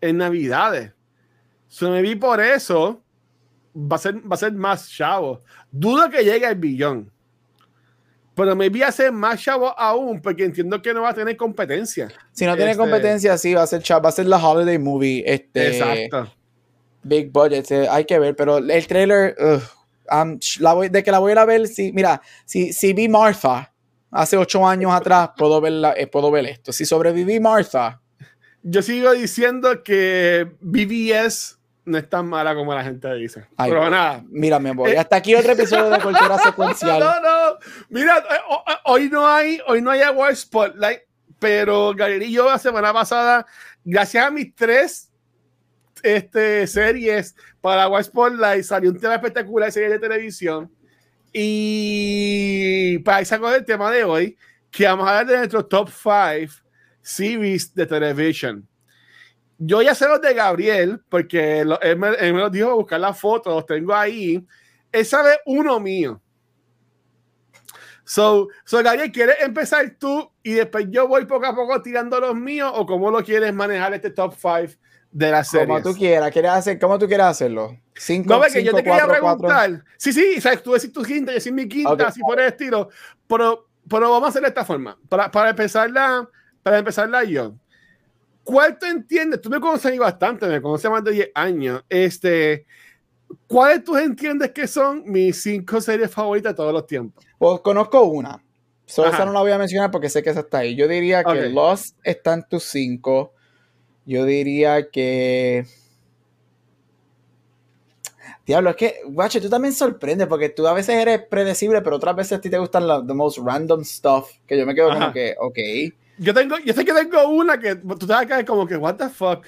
Speaker 2: en Navidades. So, me vi por eso. Va a ser, va a ser más chavo. Dudo que llegue al billón. Pero me vi a ser más chavo aún porque entiendo que no va a tener competencia.
Speaker 1: Si no tiene
Speaker 2: Este-
Speaker 1: competencia, sí, va a ser cha- va a ser la holiday movie. Este,
Speaker 2: Exacto.
Speaker 1: Big budget. eh, hay que ver, pero el trailer. um, la voy- de que la voy a ir a ver, sí, mira, si, si vi Martha hace ocho años atrás, puedo ver, la- eh, puedo ver esto. Si sobreviví Martha,
Speaker 2: Yo sigo diciendo que BBS no es tan mala como la gente dice.
Speaker 1: Ay,
Speaker 2: Pero nada.
Speaker 1: mira, me voy. Hasta aquí otro episodio de Cultura Secuencial.
Speaker 2: No, no. Mira, eh, ho- hoy no hay, hoy no hay Award Spotlight, pero Gabriel y yo la semana pasada, gracias a mis tres este, series para Award Spotlight, salió un tema espectacular de serie de televisión. Y para ahí sacó el tema de hoy, que vamos a hablar de nuestro top 5 series de televisión. Yo ya sé los de Gabriel, porque lo- él, me, él me los dijo buscar las fotos, los tengo ahí. Él sabe uno mío. So, so Gabriel, ¿quieres empezar tú y después yo voy poco a poco tirando los míos o cómo lo quieres manejar este top 5 de la serie?
Speaker 1: Como tú quieras, ¿quieres hacer, ¿cómo tú quieres hacerlo? Cinco,
Speaker 2: No, porque yo
Speaker 1: cinco,
Speaker 2: te quería
Speaker 1: cuatro, cuatro.
Speaker 2: preguntar. Sí, sí, sabes, tú decís tu quinta, yo decís mi quinta,
Speaker 1: Ok.
Speaker 2: así por el estilo. Pero, pero vamos a hacer de esta forma. Para, para empezarla, para empezarla yo. ¿Cuál tú entiendes? Tú me conoces a mí bastante, me conoces más de 10 años. Este, ¿Cuáles tú entiendes que son mis cinco series favoritas de todos los tiempos?
Speaker 1: Pues conozco una. Solo
Speaker 2: Ajá.
Speaker 1: esa no la voy a mencionar porque sé que esa está ahí. Yo diría que. Lost está en tus cinco. Yo diría que. Diablo, es que, guacho, tú también sorprendes porque tú a veces eres predecible, pero otras veces a ti te gustan los the most random stuff. Que yo me quedo como
Speaker 2: Ajá.
Speaker 1: que, ok.
Speaker 2: Yo tengo, yo sé que tengo una que tú te vas a caer como que, what the fuck.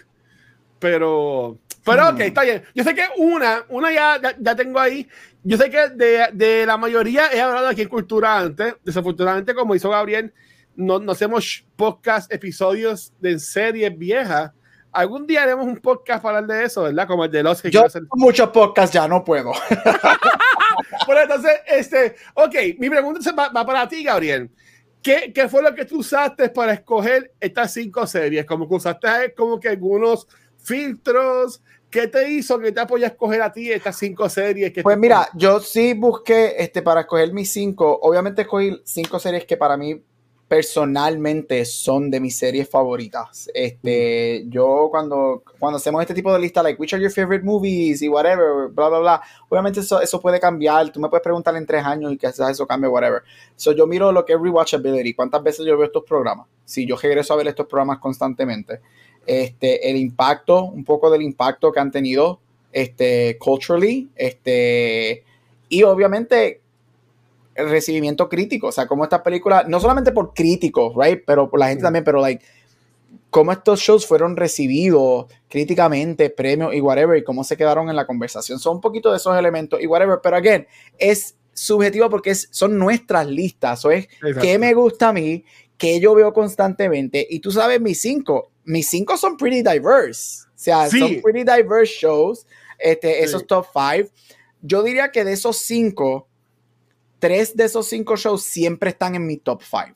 Speaker 2: Pero, pero ok,
Speaker 1: Hmm.
Speaker 2: está bien. Yo sé que una, una ya, ya, ya tengo ahí. Yo sé que de, de la mayoría he hablado aquí en Cultura antes. Desafortunadamente, como hizo Gabriel, no, no hacemos podcast, episodios de series viejas. Algún día haremos un podcast para hablar de eso, ¿verdad? Como el de los que
Speaker 1: Yo
Speaker 2: hacer.
Speaker 1: muchos podcasts ya, no puedo.
Speaker 2: Bueno, entonces, este, ok, mi pregunta va, va para ti, Gabriel. ¿Qué, ¿Qué fue lo que tú usaste para escoger estas cinco series? Como que usaste como que algunos filtros, ¿qué te hizo que te apoyas a escoger a ti estas cinco series? Que
Speaker 1: pues mira, yo sí busqué este, para escoger mis cinco. Obviamente escogí cinco series que para mí personalmente son de mis series favoritas. Este, yo cuando, cuando hacemos este tipo de lista, like, which are your favorite movies y whatever, bla, bla, bla, obviamente eso, eso puede cambiar. Tú me puedes preguntar en tres años y quizás eso cambie, whatever. So, yo miro lo que es rewatchability, cuántas veces yo veo estos programas. Si yo regreso a ver estos programas constantemente, este, el impacto, un poco del impacto que han tenido, este, culturally, este, y obviamente el recibimiento crítico, o sea, como esta película, no solamente por críticos, right, pero por la gente también, pero like, cómo estos shows fueron recibidos críticamente, premios y whatever, y cómo se quedaron en la conversación. Son un poquito de esos elementos y whatever, pero again, es subjetivo porque es, son nuestras listas, o es qué me gusta a mí, que yo veo constantemente, y tú sabes, mis cinco, mis cinco son pretty diverse, o sea, son pretty diverse shows, este, esos top five. Yo diría que de esos cinco, tres de esos cinco shows siempre están en mi top five.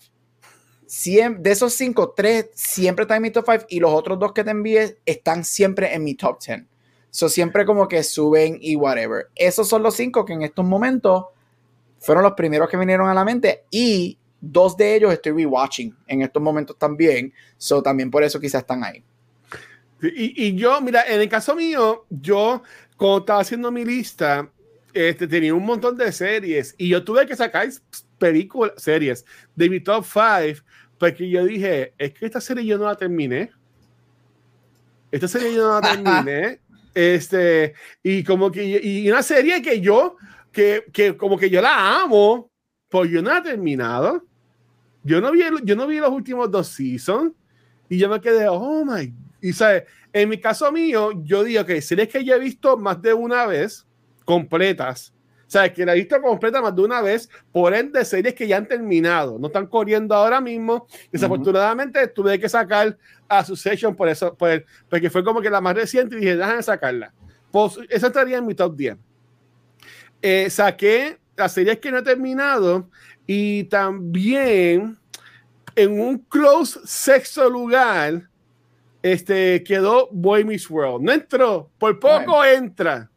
Speaker 1: de esos cinco, tres siempre están en mi top five y los otros dos que te envíe están siempre en mi top ten. So siempre como que suben y whatever. Esos son los cinco que en estos momentos fueron los primeros que vinieron a la mente y dos de ellos estoy rewatching en estos momentos también. So también por eso quizás están ahí.
Speaker 2: Y, y yo, mira, en el caso mío, yo cuando estaba haciendo mi lista, este, tenía un montón de series y yo tuve que sacar películas, series de mi top 5 porque yo dije, es que esta serie yo no la terminé. Esta serie yo no la terminé. este, y como que, y una serie que yo, que, que como que yo la amo, pues yo no la he terminado. Yo no vi, yo no vi los últimos dos seasons y yo me quedé, oh my. Y sabes, en mi caso mío, yo digo que series que yo he visto más de una vez, completas. O sea, que la he visto completa más de una vez, por ende, series que ya han terminado, no están corriendo ahora mismo. Desafortunadamente, tuve que sacar a Succession por eso, por, porque fue como que la más reciente y dije, déjame sacarla. Pues, esa estaría en mi top 10. Eh, saqué las series que no he terminado y también en un close sexto lugar este, quedó Boy Miss World. No entró, por poco entra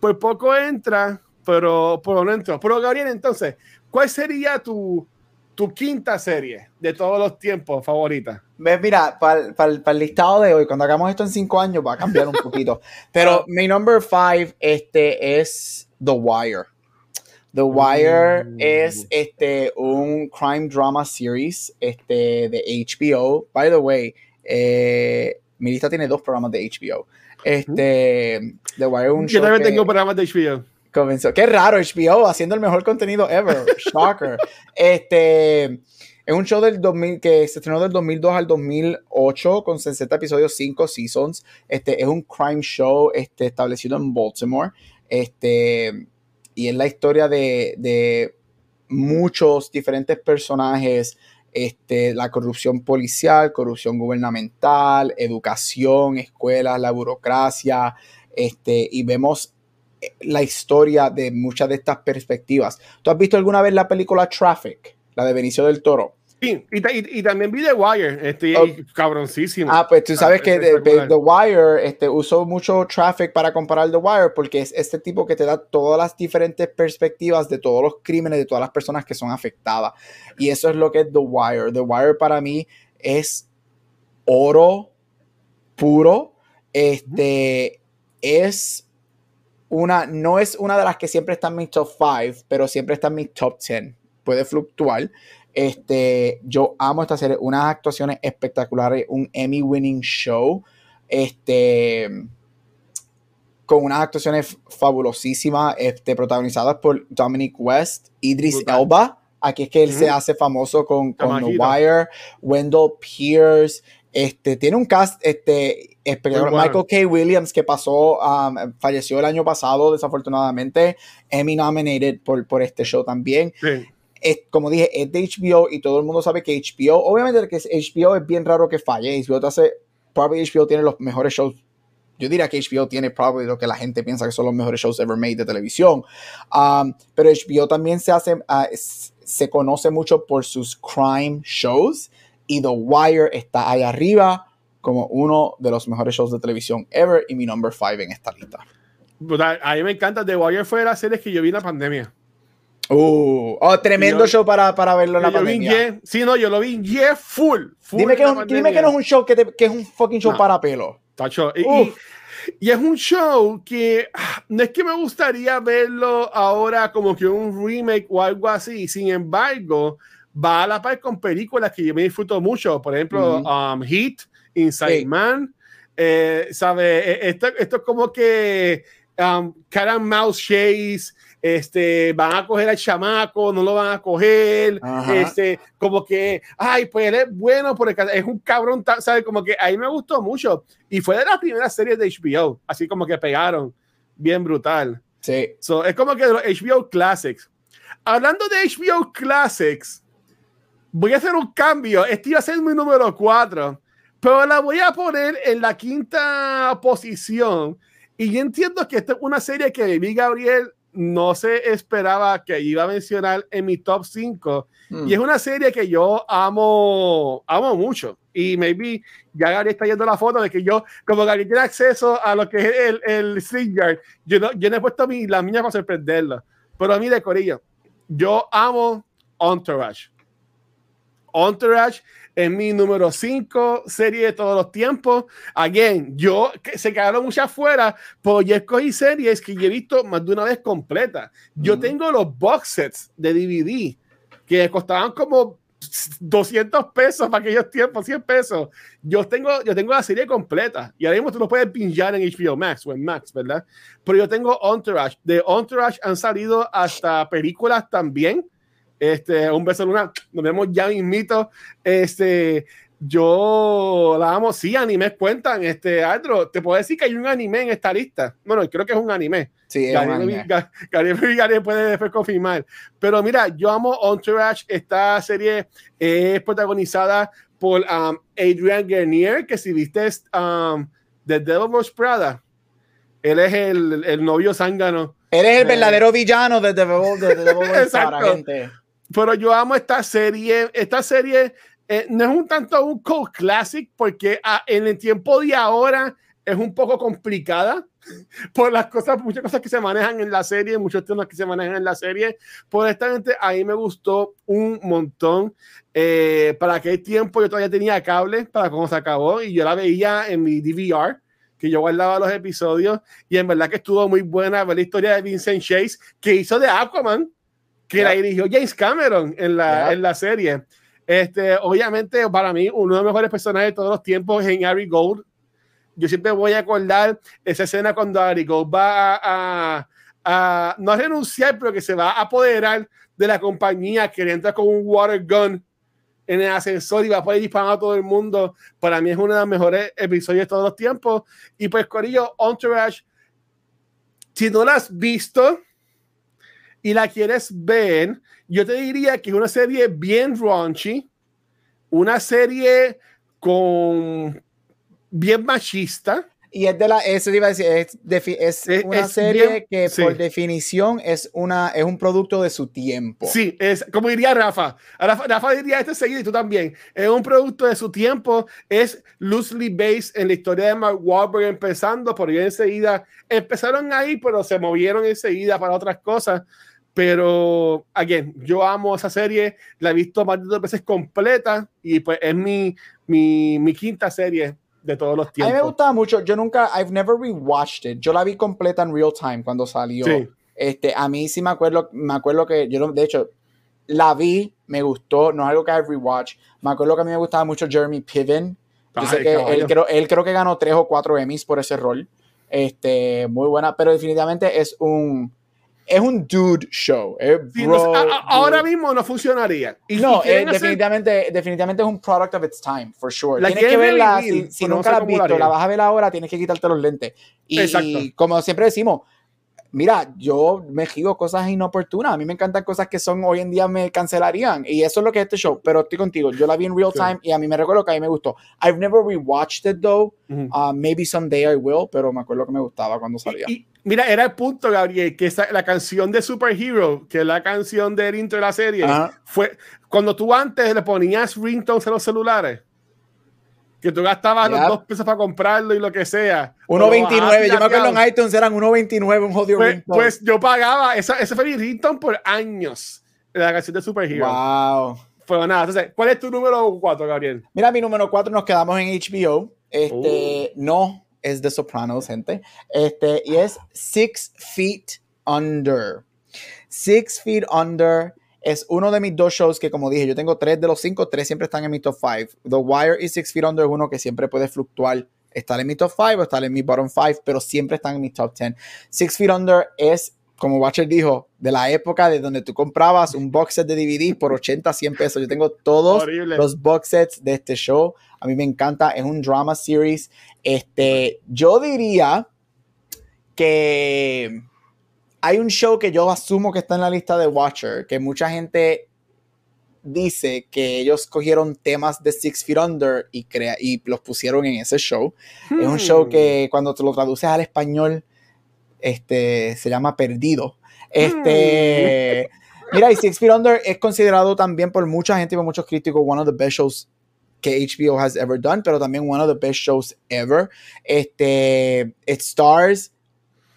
Speaker 2: pues poco entra, pero, por no entró. Pero Gabriel, entonces, ¿cuál sería tu, tu quinta serie de todos los tiempos favorita?
Speaker 1: Mira, para el listado de hoy, cuando hagamos esto en cinco años, va a cambiar un poquito. Pero ah. mi number five este, es The Wire. The Wire mm. es este, un crime drama series este, de HBO. By the way, eh, mi lista tiene dos programas de HBO. Este, The Wire un
Speaker 2: Yo también tengo programas de HBO.
Speaker 1: Comenzó. Qué raro, HBO haciendo el mejor contenido ever. Shocker. este, es un show del 2000 que se estrenó del 2002 al 2008 con 60 episodios, 5 seasons. Este, es un crime show este, establecido en Baltimore. Este, y es la historia de, de muchos diferentes personajes este, la corrupción policial, corrupción gubernamental, educación, escuelas, la burocracia, este, y vemos eh, la historia de muchas de estas perspectivas. ¿Tú has visto alguna vez la película Traffic, la de Benicio del Toro?
Speaker 2: Sí, y, también vi The Wire, este, cabroncísimo.
Speaker 1: Ah, pues tú sabes ah, que The, Wire este, usó mucho traffic para comparar The Wire porque es este tipo que te da todas las diferentes perspectivas de todos los crímenes, de todas las personas que son afectadas. Y eso es lo que es The Wire. The Wire para mí es oro puro. Este es una, no es una de las que siempre está en mi top 5, pero siempre está en mi top 10. Puede fluctuar este, yo amo esta serie, unas actuaciones espectaculares, un Emmy winning show, este, con unas actuaciones fabulosísimas, este, protagonizadas por Dominic West, Idris Elba, aquí es que él se hace famoso con, con The Wire, Wendell Pierce, este, tiene un cast este, espectacular. Michael K. Williams, que pasó, um, falleció el año pasado, desafortunadamente, Emmy nominated por, por este show también. Sí es, como dije, es de HBO y todo el mundo sabe que HBO, obviamente que HBO es bien raro que falle. HBO te hace, probably HBO tiene los mejores shows. Yo diría que HBO tiene probably lo que la gente piensa que son los mejores shows ever made de televisión. Um, pero HBO también se hace, uh, se conoce mucho por sus crime shows y The Wire está ahí arriba como uno de los mejores shows de televisión ever y mi number five en esta lista.
Speaker 2: A mí me encanta. The Wire fue de las que yo vi en la pandemia.
Speaker 1: Uh, oh, tremendo show para, para verlo en la pandemia.
Speaker 2: sí, no, yo lo vi yeah, full, full
Speaker 1: dime, que no es un show que, que es un fucking show para pelo.
Speaker 2: Tacho, y, y, es un show que ah, no es que me gustaría verlo ahora como que un remake o algo así. Sin embargo, va a la par con películas que yo me disfruto mucho. Por ejemplo, um, Heat, Inside Man. Eh, ¿Sabe? E, esto, esto es como que um, Cat and Mouse Chase este, van a coger al chamaco, no lo van a coger, este, como que, ay, pues él es bueno porque es un cabrón, ¿sabes? Como que ahí me gustó mucho y fue de las primeras series de HBO, así como que pegaron, bien brutal.
Speaker 1: Sí.
Speaker 2: es como que de los HBO Classics. Hablando de HBO Classics, voy a hacer un cambio, este iba a ser mi número 4, pero la voy a poner en la quinta posición. Y yo entiendo que esta es una serie que vi Gabriel no se esperaba que iba a mencionar en mi top 5. Hmm. Y es una serie que yo amo, amo mucho. Y maybe ya Gary está yendo la foto de que yo, como Gary tiene acceso a lo que es el, el Yard, yo no, yo no he puesto mi, la mía para sorprenderla. Pero a mí de Corillo, yo amo Entourage. Entourage es mi número 5 serie de todos los tiempos. Again, yo que se quedaron muchas afuera, pero yo escogí series que yo he visto más de una vez completa. Yo tengo los box sets de DVD que costaban como 200 pesos para aquellos tiempos, 100 pesos. Yo tengo, yo tengo la serie completa y ahora mismo tú lo puedes pinchar en HBO Max o en Max, ¿verdad? Pero yo tengo Entourage. De Entourage han salido hasta películas también este, un beso luna. Nos vemos ya mismito. Este, yo la amo. Sí, animes cuentan. Este, Andro, te puedo decir que hay un anime en esta lista. Bueno, creo que es un anime.
Speaker 1: Sí, es un anime.
Speaker 2: Gary, puede después confirmar. Pero mira, yo amo Entourage. Esta serie es protagonizada por um, Adrian Garnier, que si viste um, The Devil Wears Prada, él es el, el novio zángano.
Speaker 1: Él es el verdadero villano de The Devil, Wears Prada, gente
Speaker 2: pero yo amo esta serie. Esta serie eh, no es un tanto un cult classic porque ah, en el tiempo de ahora es un poco complicada por las cosas, muchas cosas que se manejan en la serie, muchos temas que se manejan en la serie. Por esta gente, ahí me gustó un montón. Eh, para aquel tiempo yo todavía tenía cable para cuando se acabó y yo la veía en mi DVR que yo guardaba los episodios y en verdad que estuvo muy buena la historia de Vincent Chase que hizo de Aquaman que la dirigió James Cameron en la, en la serie. Este, obviamente, para mí, uno de los mejores personajes de todos los tiempos es en Harry Gold. Yo siempre voy a acordar esa escena cuando Harry Gold va a, a, no a renunciar, pero que se va a apoderar de la compañía, que entra con un water gun en el ascensor y va a poder disparar a todo el mundo. Para mí es uno de los mejores episodios de todos los tiempos. Y pues, Corillo, Entourage, si no lo has visto, y la quieres ver, yo te diría que es una serie bien raunchy, una serie con bien machista.
Speaker 1: Y es de la, eso iba a decir, es, una serie que por definición es, una, es un producto de su tiempo.
Speaker 2: Sí, es como diría Rafa. Rafa, diría este seguido y tú también. Es un producto de su tiempo, es loosely based en la historia de Mark Wahlberg empezando, por ahí enseguida empezaron ahí, pero se movieron enseguida para otras cosas. Pero, again, yo amo esa serie, la he visto más de dos veces completa y pues es mi, mi, mi quinta serie de todos los tiempos.
Speaker 1: A mí me gustaba mucho, yo nunca, I've never rewatched it, yo la vi completa en real time cuando salió. Este, a mí sí me acuerdo, me acuerdo que yo, de hecho, la vi, me gustó, no es algo que I've rewatched. Me acuerdo que a mí me gustaba mucho Jeremy Piven. Yo sé que él creo, él creo que ganó tres o cuatro Emmys por ese rol. Este, muy buena, pero definitivamente es un es un dude show.
Speaker 2: ahora mismo no funcionaría.
Speaker 1: Y, no, eh, definitivamente, definitivamente es un product of its time, for sure. tienes que verla, si, nunca la has visto, la vas a ver ahora, tienes que quitarte los lentes. Y, como siempre decimos, mira, yo me gigo cosas inoportunas. A mí me encantan cosas que son hoy en día me cancelarían. Y eso es lo que es este show. Pero estoy contigo. Yo la vi en real time y a mí me recuerdo que a mí me gustó. I've never rewatched it though. Uh, maybe someday I will, pero me acuerdo que me gustaba cuando salía.
Speaker 2: Mira, era el punto, Gabriel, que esa, la canción de Superhero, que es la canción del intro de la serie, fue cuando tú antes le ponías ringtones a los celulares. que tú gastabas
Speaker 1: Yep.
Speaker 2: los dos pesos para comprarlo y lo que sea.
Speaker 1: 1.29, yo me acuerdo
Speaker 2: en
Speaker 1: iTunes eran 1.29 un jodido
Speaker 2: pues,
Speaker 1: ringtone.
Speaker 2: pues yo pagaba esa, ese fue mi ringtone por años. La canción de Superhero.
Speaker 1: Wow.
Speaker 2: Fue nada. Entonces, ¿cuál es tu número 4, Gabriel?
Speaker 1: Mira, mi número 4 nos quedamos en HBO. Este,
Speaker 2: Oh.
Speaker 1: no es de Sopranos, gente. Este, y es Six Feet Under. Six Feet Under es uno de mis dos shows que, como dije, yo tengo tres de los cinco, tres siempre están en mi top five. The Wire y Six Feet Under es uno que siempre puede fluctuar. Estar en mi top five o estar en mi bottom five, pero siempre están en mi top ten. Six Feet Under es, como Watcher dijo, de la época de donde tú comprabas un box set de DVD por 80, 100 pesos. Yo tengo todos
Speaker 2: Horrible.
Speaker 1: los box sets de este show. A mí me encanta, es un drama series. Este, yo diría que hay un show que yo asumo que está en la lista de Watcher, que mucha gente dice que ellos cogieron temas de Six Feet Under y, crea y los pusieron en ese show. Es un show
Speaker 2: Hmm.
Speaker 1: que cuando te lo traduces al español, este, se llama Perdido. Este, mira, y Six Feet Under es considerado también por mucha gente y por muchos críticos one of the best shows que HBO has ever done, pero también one of the best shows ever. Este, it stars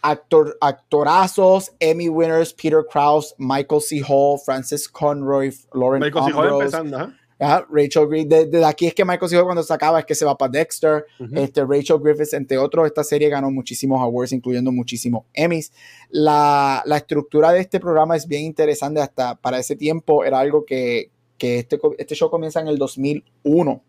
Speaker 1: actor, actorazos, Emmy winners, Peter Krause, Michael C. Hall, Francis Conroy, Lauren
Speaker 2: Michael C. Hall
Speaker 1: Ambrose,
Speaker 2: empezando, ajá.
Speaker 1: Ajá, Rachel Griffith, de, de aquí es que Michael C. Hall cuando se acaba es que se va para Dexter,
Speaker 2: Ujú.
Speaker 1: este, Rachel Griffiths, entre otros, esta serie ganó muchísimos awards, incluyendo muchísimos Emmys. La, la estructura de este programa es bien interesante, hasta para ese tiempo era algo que, que este, este show comienza en el 2001.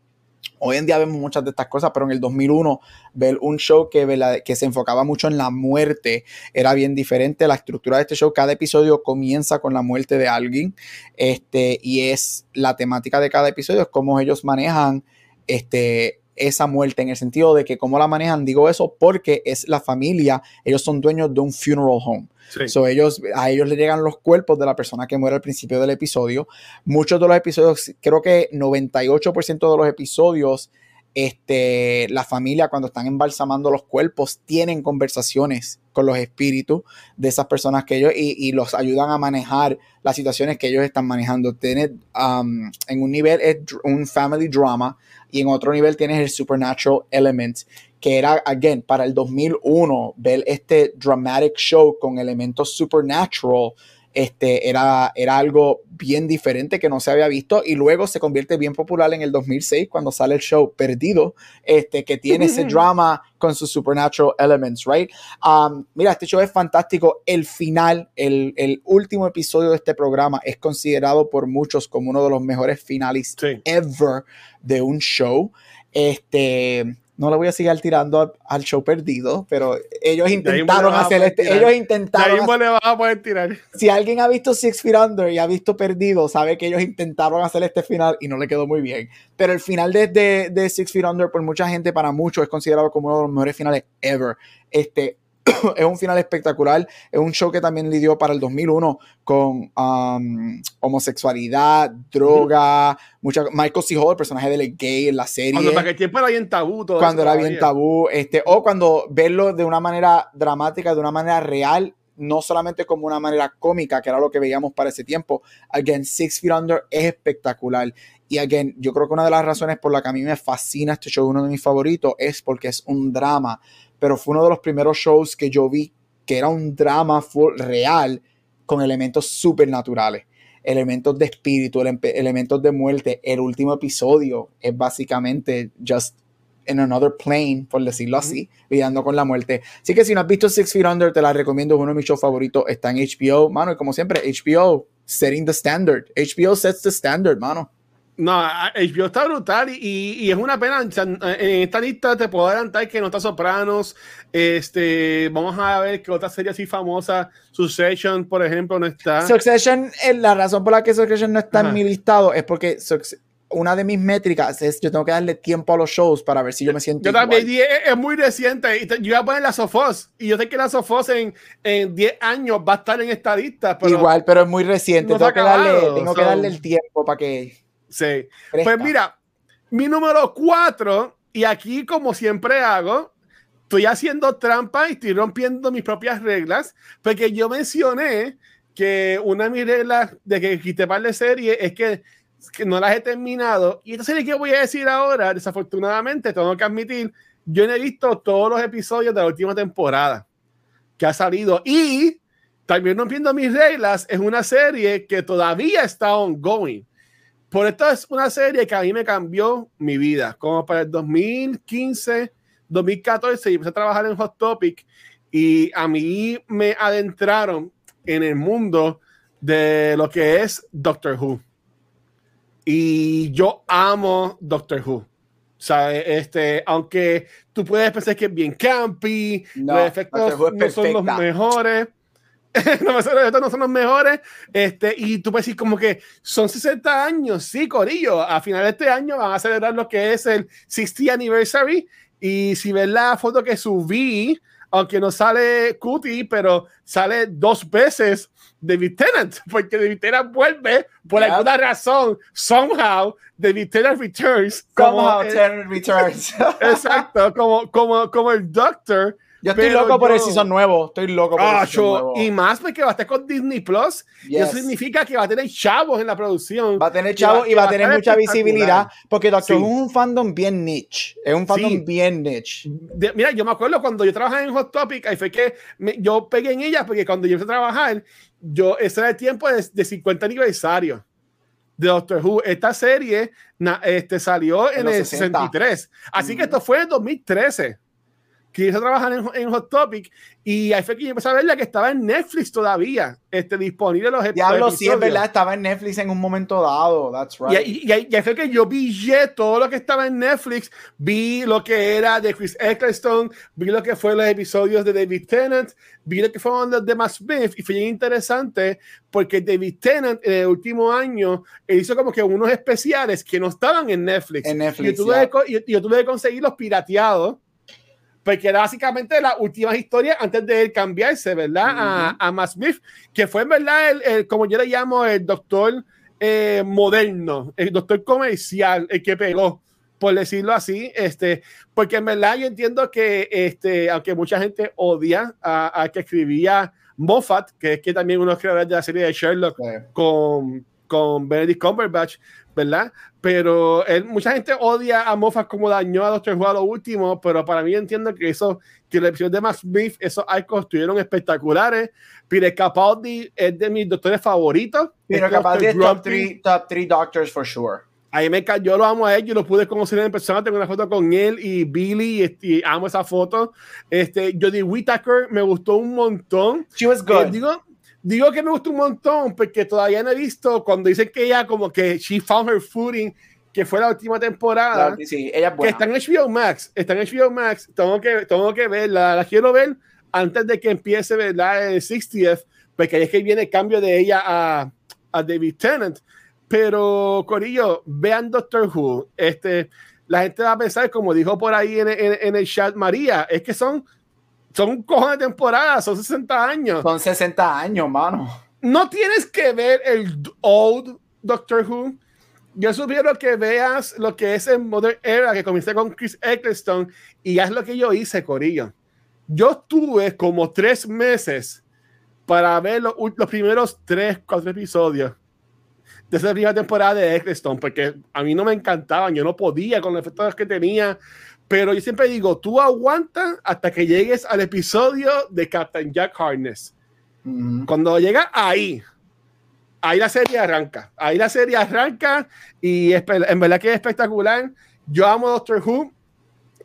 Speaker 1: Hoy en día vemos muchas de estas cosas, pero en el 2001 ver un show que, que se enfocaba mucho en la muerte era bien diferente. La estructura de este show, cada episodio comienza con la muerte de alguien este, y es la temática de cada episodio, es cómo ellos manejan este, esa muerte, en el sentido de que cómo la manejan, digo eso porque es la familia, ellos son dueños de un funeral home.
Speaker 2: Sí.
Speaker 1: So, ellos, a ellos le llegan los cuerpos de la persona que muere al principio del episodio. Muchos de los episodios, creo que 98% de los episodios, este, la familia cuando están embalsamando los cuerpos tienen conversaciones con los espíritus de esas personas que ellos y, y los ayudan a manejar las situaciones que ellos están manejando. Tienes, um, en un nivel es un family drama y en otro nivel tienes el supernatural element que era, again, para el 2001, ver este dramatic show con elementos supernatural, este, era, era algo bien diferente que no se había visto y luego se convierte bien popular en el 2006 cuando sale el show Perdido, este, que tiene ese drama con sus supernatural elements, right? Um, mira, este show es fantástico. El final, el, el último episodio de este programa es considerado por muchos como uno de los mejores finales
Speaker 2: Sí.
Speaker 1: ever de un show. Este, no le voy a seguir tirando al, al show perdido, pero ellos intentaron hacer este, ellos intentaron hacer-
Speaker 2: le vas a poder tirar.
Speaker 1: si alguien ha visto Six Feet Under y ha visto Perdido, sabe que ellos intentaron hacer este final y no le quedó muy bien. Pero el final de, de, de Six Feet Under, por mucha gente, para muchos, es considerado como uno de los mejores finales ever. Este es un final espectacular. Es un show que también lidió para el 2001 con um, homosexualidad, droga, mucha, Michael C. Hall, el personaje del gay en la serie
Speaker 2: Cuando para que el tiempo era bien tabú. todo
Speaker 1: cuando
Speaker 2: eso
Speaker 1: era bien tabú, este, o cuando verlo de una manera dramática, de una manera real, no solamente como una manera cómica, que era lo que veíamos para ese tiempo. Again, Six Feet Under es espectacular. Y again, yo creo que una de las razones por la que a mí me fascina este show, uno de mis favoritos, es porque es un drama. Pero fue uno de los primeros shows que yo vi que era un drama full real con elementos supernaturales elementos de espíritu, ele- elementos de muerte. El último episodio es básicamente just in another plane, por decirlo así, lidiando con la muerte. Así que si no has visto Six Feet Under, te la recomiendo, es uno de mis shows favoritos. Está en HBO, mano, y como siempre, HBO setting the standard. HBO sets the standard, mano.
Speaker 2: No, HBO está brutal y, y- y es una pena. o sea, En esta lista te puedo adelantar que no está Sopranos. Este, vamos a ver que otra serie así famosa, Succession, por ejemplo, no está.
Speaker 1: Succession, eh, la razón por la que Succession no está
Speaker 2: Ajá.
Speaker 1: en mi listado es porque una de mis métricas es yo tengo que darle tiempo a los shows para ver si yo me siento
Speaker 2: Yo
Speaker 1: igual.
Speaker 2: también, es, es muy reciente. Y te- yo iba a poner la Sofos. Y yo sé que la Sofos en, en 10 años va a estar en esta lista. Pero,
Speaker 1: igual, pero es muy reciente.
Speaker 2: no
Speaker 1: tengo que, darle, tengo que darle el tiempo para que
Speaker 2: Sí. Pues mira, mi número 4, y aquí como siempre hago, estoy haciendo trampa y estoy rompiendo mis propias reglas, porque yo mencioné que una de mis reglas de que quité par de serie es que que no las he terminado. Y esta serie que voy a decir ahora, desafortunadamente, tengo que admitir, yo no he visto todos los episodios de la última temporada que ha salido. Y también rompiendo mis reglas, es una serie que todavía está ongoing. Por esto es una serie que a mí me cambió mi vida. Como para el 2015, 2014, y empecé a trabajar en Hot Topic y a mí me adentraron en el mundo de lo que es Doctor Who. Y yo amo Doctor Who. ¿Sabes? Este, aunque tú puedes pensar que es bien campy,
Speaker 1: No,
Speaker 2: los efectos no son los mejores. no, son los mejores. Este, y tú puedes decir como que son 60 años, sí, Corillo. A final de este año van a celebrar lo que es el 60 anniversary. Y si ves la foto que subí, aunque no sale Cutie, pero sale dos veces David Tennant, porque David Tennant vuelve por
Speaker 1: Yep.
Speaker 2: alguna razón, somehow, David Tennant returns.
Speaker 1: Somehow Terran Returns.
Speaker 2: exacto, como, como, como el Doctor.
Speaker 1: Yo estoy
Speaker 2: Pero
Speaker 1: loco por el season nuevo. Estoy loco por
Speaker 2: Ah,
Speaker 1: el season
Speaker 2: yo-
Speaker 1: nuevo.
Speaker 2: y más porque va a estar con Disney Plus. Y eso
Speaker 1: Yes.
Speaker 2: significa que va a tener chavos en la producción.
Speaker 1: Va a tener
Speaker 2: que
Speaker 1: chavo y va a tener mucha visibilidad porque Doctor
Speaker 2: Sí.
Speaker 1: Es un fandom bien niche. Es un fandom
Speaker 2: Sí.
Speaker 1: bien niche.
Speaker 2: De- mira, yo me acuerdo cuando yo trabajaba en Hot Topic, ahí fue que me- yo pegué en ella porque cuando yo empecé a trabajar, yo, ese era el tiempo de, de 50 aniversario de Doctor Who. Esta serie na- este, salió en,
Speaker 1: En
Speaker 2: el
Speaker 1: 60.
Speaker 2: 63. Así que
Speaker 1: Mm.
Speaker 2: esto fue en 2013. Yo a trabajar en, en Hot Topic y ahí fue que yo empecé a verla que estaba en Netflix todavía, este, disponible los,
Speaker 1: Diablo,
Speaker 2: los
Speaker 1: sí es
Speaker 2: episodios.
Speaker 1: verdad, estaba en Netflix en un momento dado. That's right.
Speaker 2: y, ahí- y ahí fue que yo vi todo lo que estaba en Netflix, vi lo que era de Chris Eccleston, vi lo que fue los episodios de David Tennant, vi lo que fueron los de Matt Smith y fue bien interesante porque David Tennant en el último año hizo como que unos especiales que no estaban en Netflix.
Speaker 1: En Netflix,
Speaker 2: Y yo tuve,
Speaker 1: ya.
Speaker 2: que co- y- y yo tuve que conseguirlos pirateados porque era básicamente las últimas historias antes de él cambiarse, ¿verdad? a, a Matt Smith, que fue en verdad, el, el- como yo le llamo, el doctor eh, moderno, el doctor comercial, el que pegó, por decirlo así, este, porque en verdad yo entiendo que, este, aunque mucha gente odia a, a que escribía Moffat, que es que también uno creadores de la serie de Sherlock,
Speaker 1: Sí.
Speaker 2: con, con Benedict Cumberbatch, ¿verdad? Pero él, mucha gente odia a Moffat como dañó a Doctor Who a lo último, pero para mí entiendo que eso, que la episodio de Matt Smith, esos arcos estuvieron espectaculares. Peter Capaldi es de mis doctores favoritos.
Speaker 1: Pero
Speaker 2: Es
Speaker 1: capaz de
Speaker 2: Dr.
Speaker 1: top. 3 top three doctors for sure.
Speaker 2: A mí me encanta, yo lo amo a él, yo lo pude conocer en persona, tengo una foto con él y Billy, y, este, y amo esa foto. Este, Jodie Whittaker me gustó un montón.
Speaker 1: She was
Speaker 2: Eh,
Speaker 1: good.
Speaker 2: digo, digo que me gustó un montón porque todavía no he visto cuando dicen que ella como que she found her footing, que fue la última temporada,
Speaker 1: La- sí, ella es
Speaker 2: que está en HBO Max, está en HBO Max, tengo que, tengo que verla, la quiero ver antes de que empiece ¿verdad? el 60th, porque ahí es que viene el cambio de ella a, a David Tennant. Pero, Corillo, vean Doctor Who. Este, la gente va a pensar, como dijo por ahí en, en- en el chat María, es que son, son un cojón de temporada, son 60 años.
Speaker 1: Son 60 años, mano.
Speaker 2: No tienes que ver el old Doctor Who. Yo sugiero que veas lo que es en Modern Era, que comienza con Chris Eccleston, y haz lo que yo hice, Corillo. Yo tuve como tres meses para ver los, los primeros tres, cuatro episodios de esa primera temporada de Eccleston, porque a mí no me encantaban, yo no podía con los efectos que tenía, pero yo siempre digo, tú aguanta hasta que llegues al episodio de Captain Jack Harness. Cuando llega ahí, ahí la serie arranca. Ahí la serie arranca y es en verdad que es espectacular. Yo amo Doctor Who.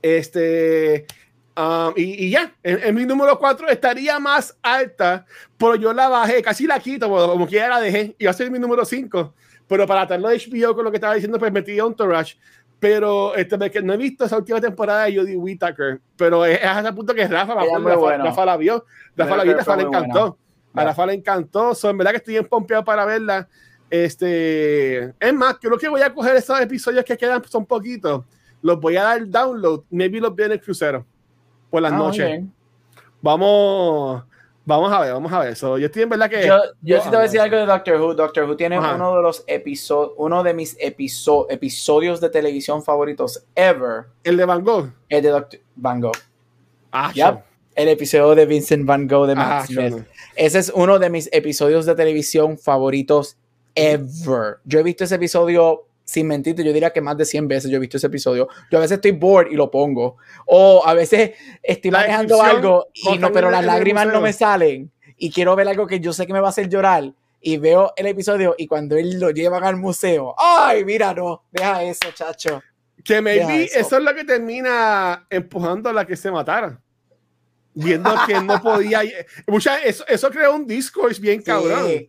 Speaker 2: Este. um, y, y ya, en, en mi número 4 estaría más alta, pero yo la bajé, casi la quito, como que ya la dejé. Iba a ser mi número 5, pero para tenerlo de HBO con lo que estaba diciendo, pues metí Entourage. Pero este, me- que no he visto esa última temporada de Jodie Whittaker, pero es, es hasta el punto que Rafa,
Speaker 1: muy
Speaker 2: Rafa,
Speaker 1: buena.
Speaker 2: Rafa la vio, Rafa la vio, Rafa le
Speaker 1: buena.
Speaker 2: encantó. A. Rafa le encantó. So, en verdad que estoy bien pompeado para verla. Este, es más, creo que voy a coger esos episodios que quedan, son poquitos. Los voy a dar download. Maybe los veo en el crucero por las
Speaker 1: Ah,
Speaker 2: noches. Vamos, vamos a ver, vamos a ver. So, yo estoy en verdad que.
Speaker 1: Yo, yo sí te voy a decir algo de Doctor Who. Doctor Who tiene
Speaker 2: Ajá.
Speaker 1: uno de los episodios, uno de mis episo- episodios de televisión favoritos ever.
Speaker 2: El de Van Gogh.
Speaker 1: El de Doctor Van Gogh.
Speaker 2: Ah,
Speaker 1: Yep. El episodio de Vincent Van Gogh de Matt
Speaker 2: Ah,
Speaker 1: Smith.
Speaker 2: yo no.
Speaker 1: Ese es uno de mis episodios de televisión favoritos ever. Yo he visto ese episodio, sin mentirte, yo diría que más de 100 veces yo he visto ese episodio. Yo a veces estoy bored y lo pongo. O a veces estoy manejando algo y no, pero las lágrimas no me salen. Y quiero ver algo que yo sé que me va a hacer llorar. Y veo el episodio y cuando él lo llevan al museo, ¡ay, mira, no! Deja eso, chacho.
Speaker 2: Que maybe eso.
Speaker 1: eso.
Speaker 2: es lo que termina empujando a la que se matara. Viendo que no podía. Mucha, eso, eso creó un discourse bien cabrón.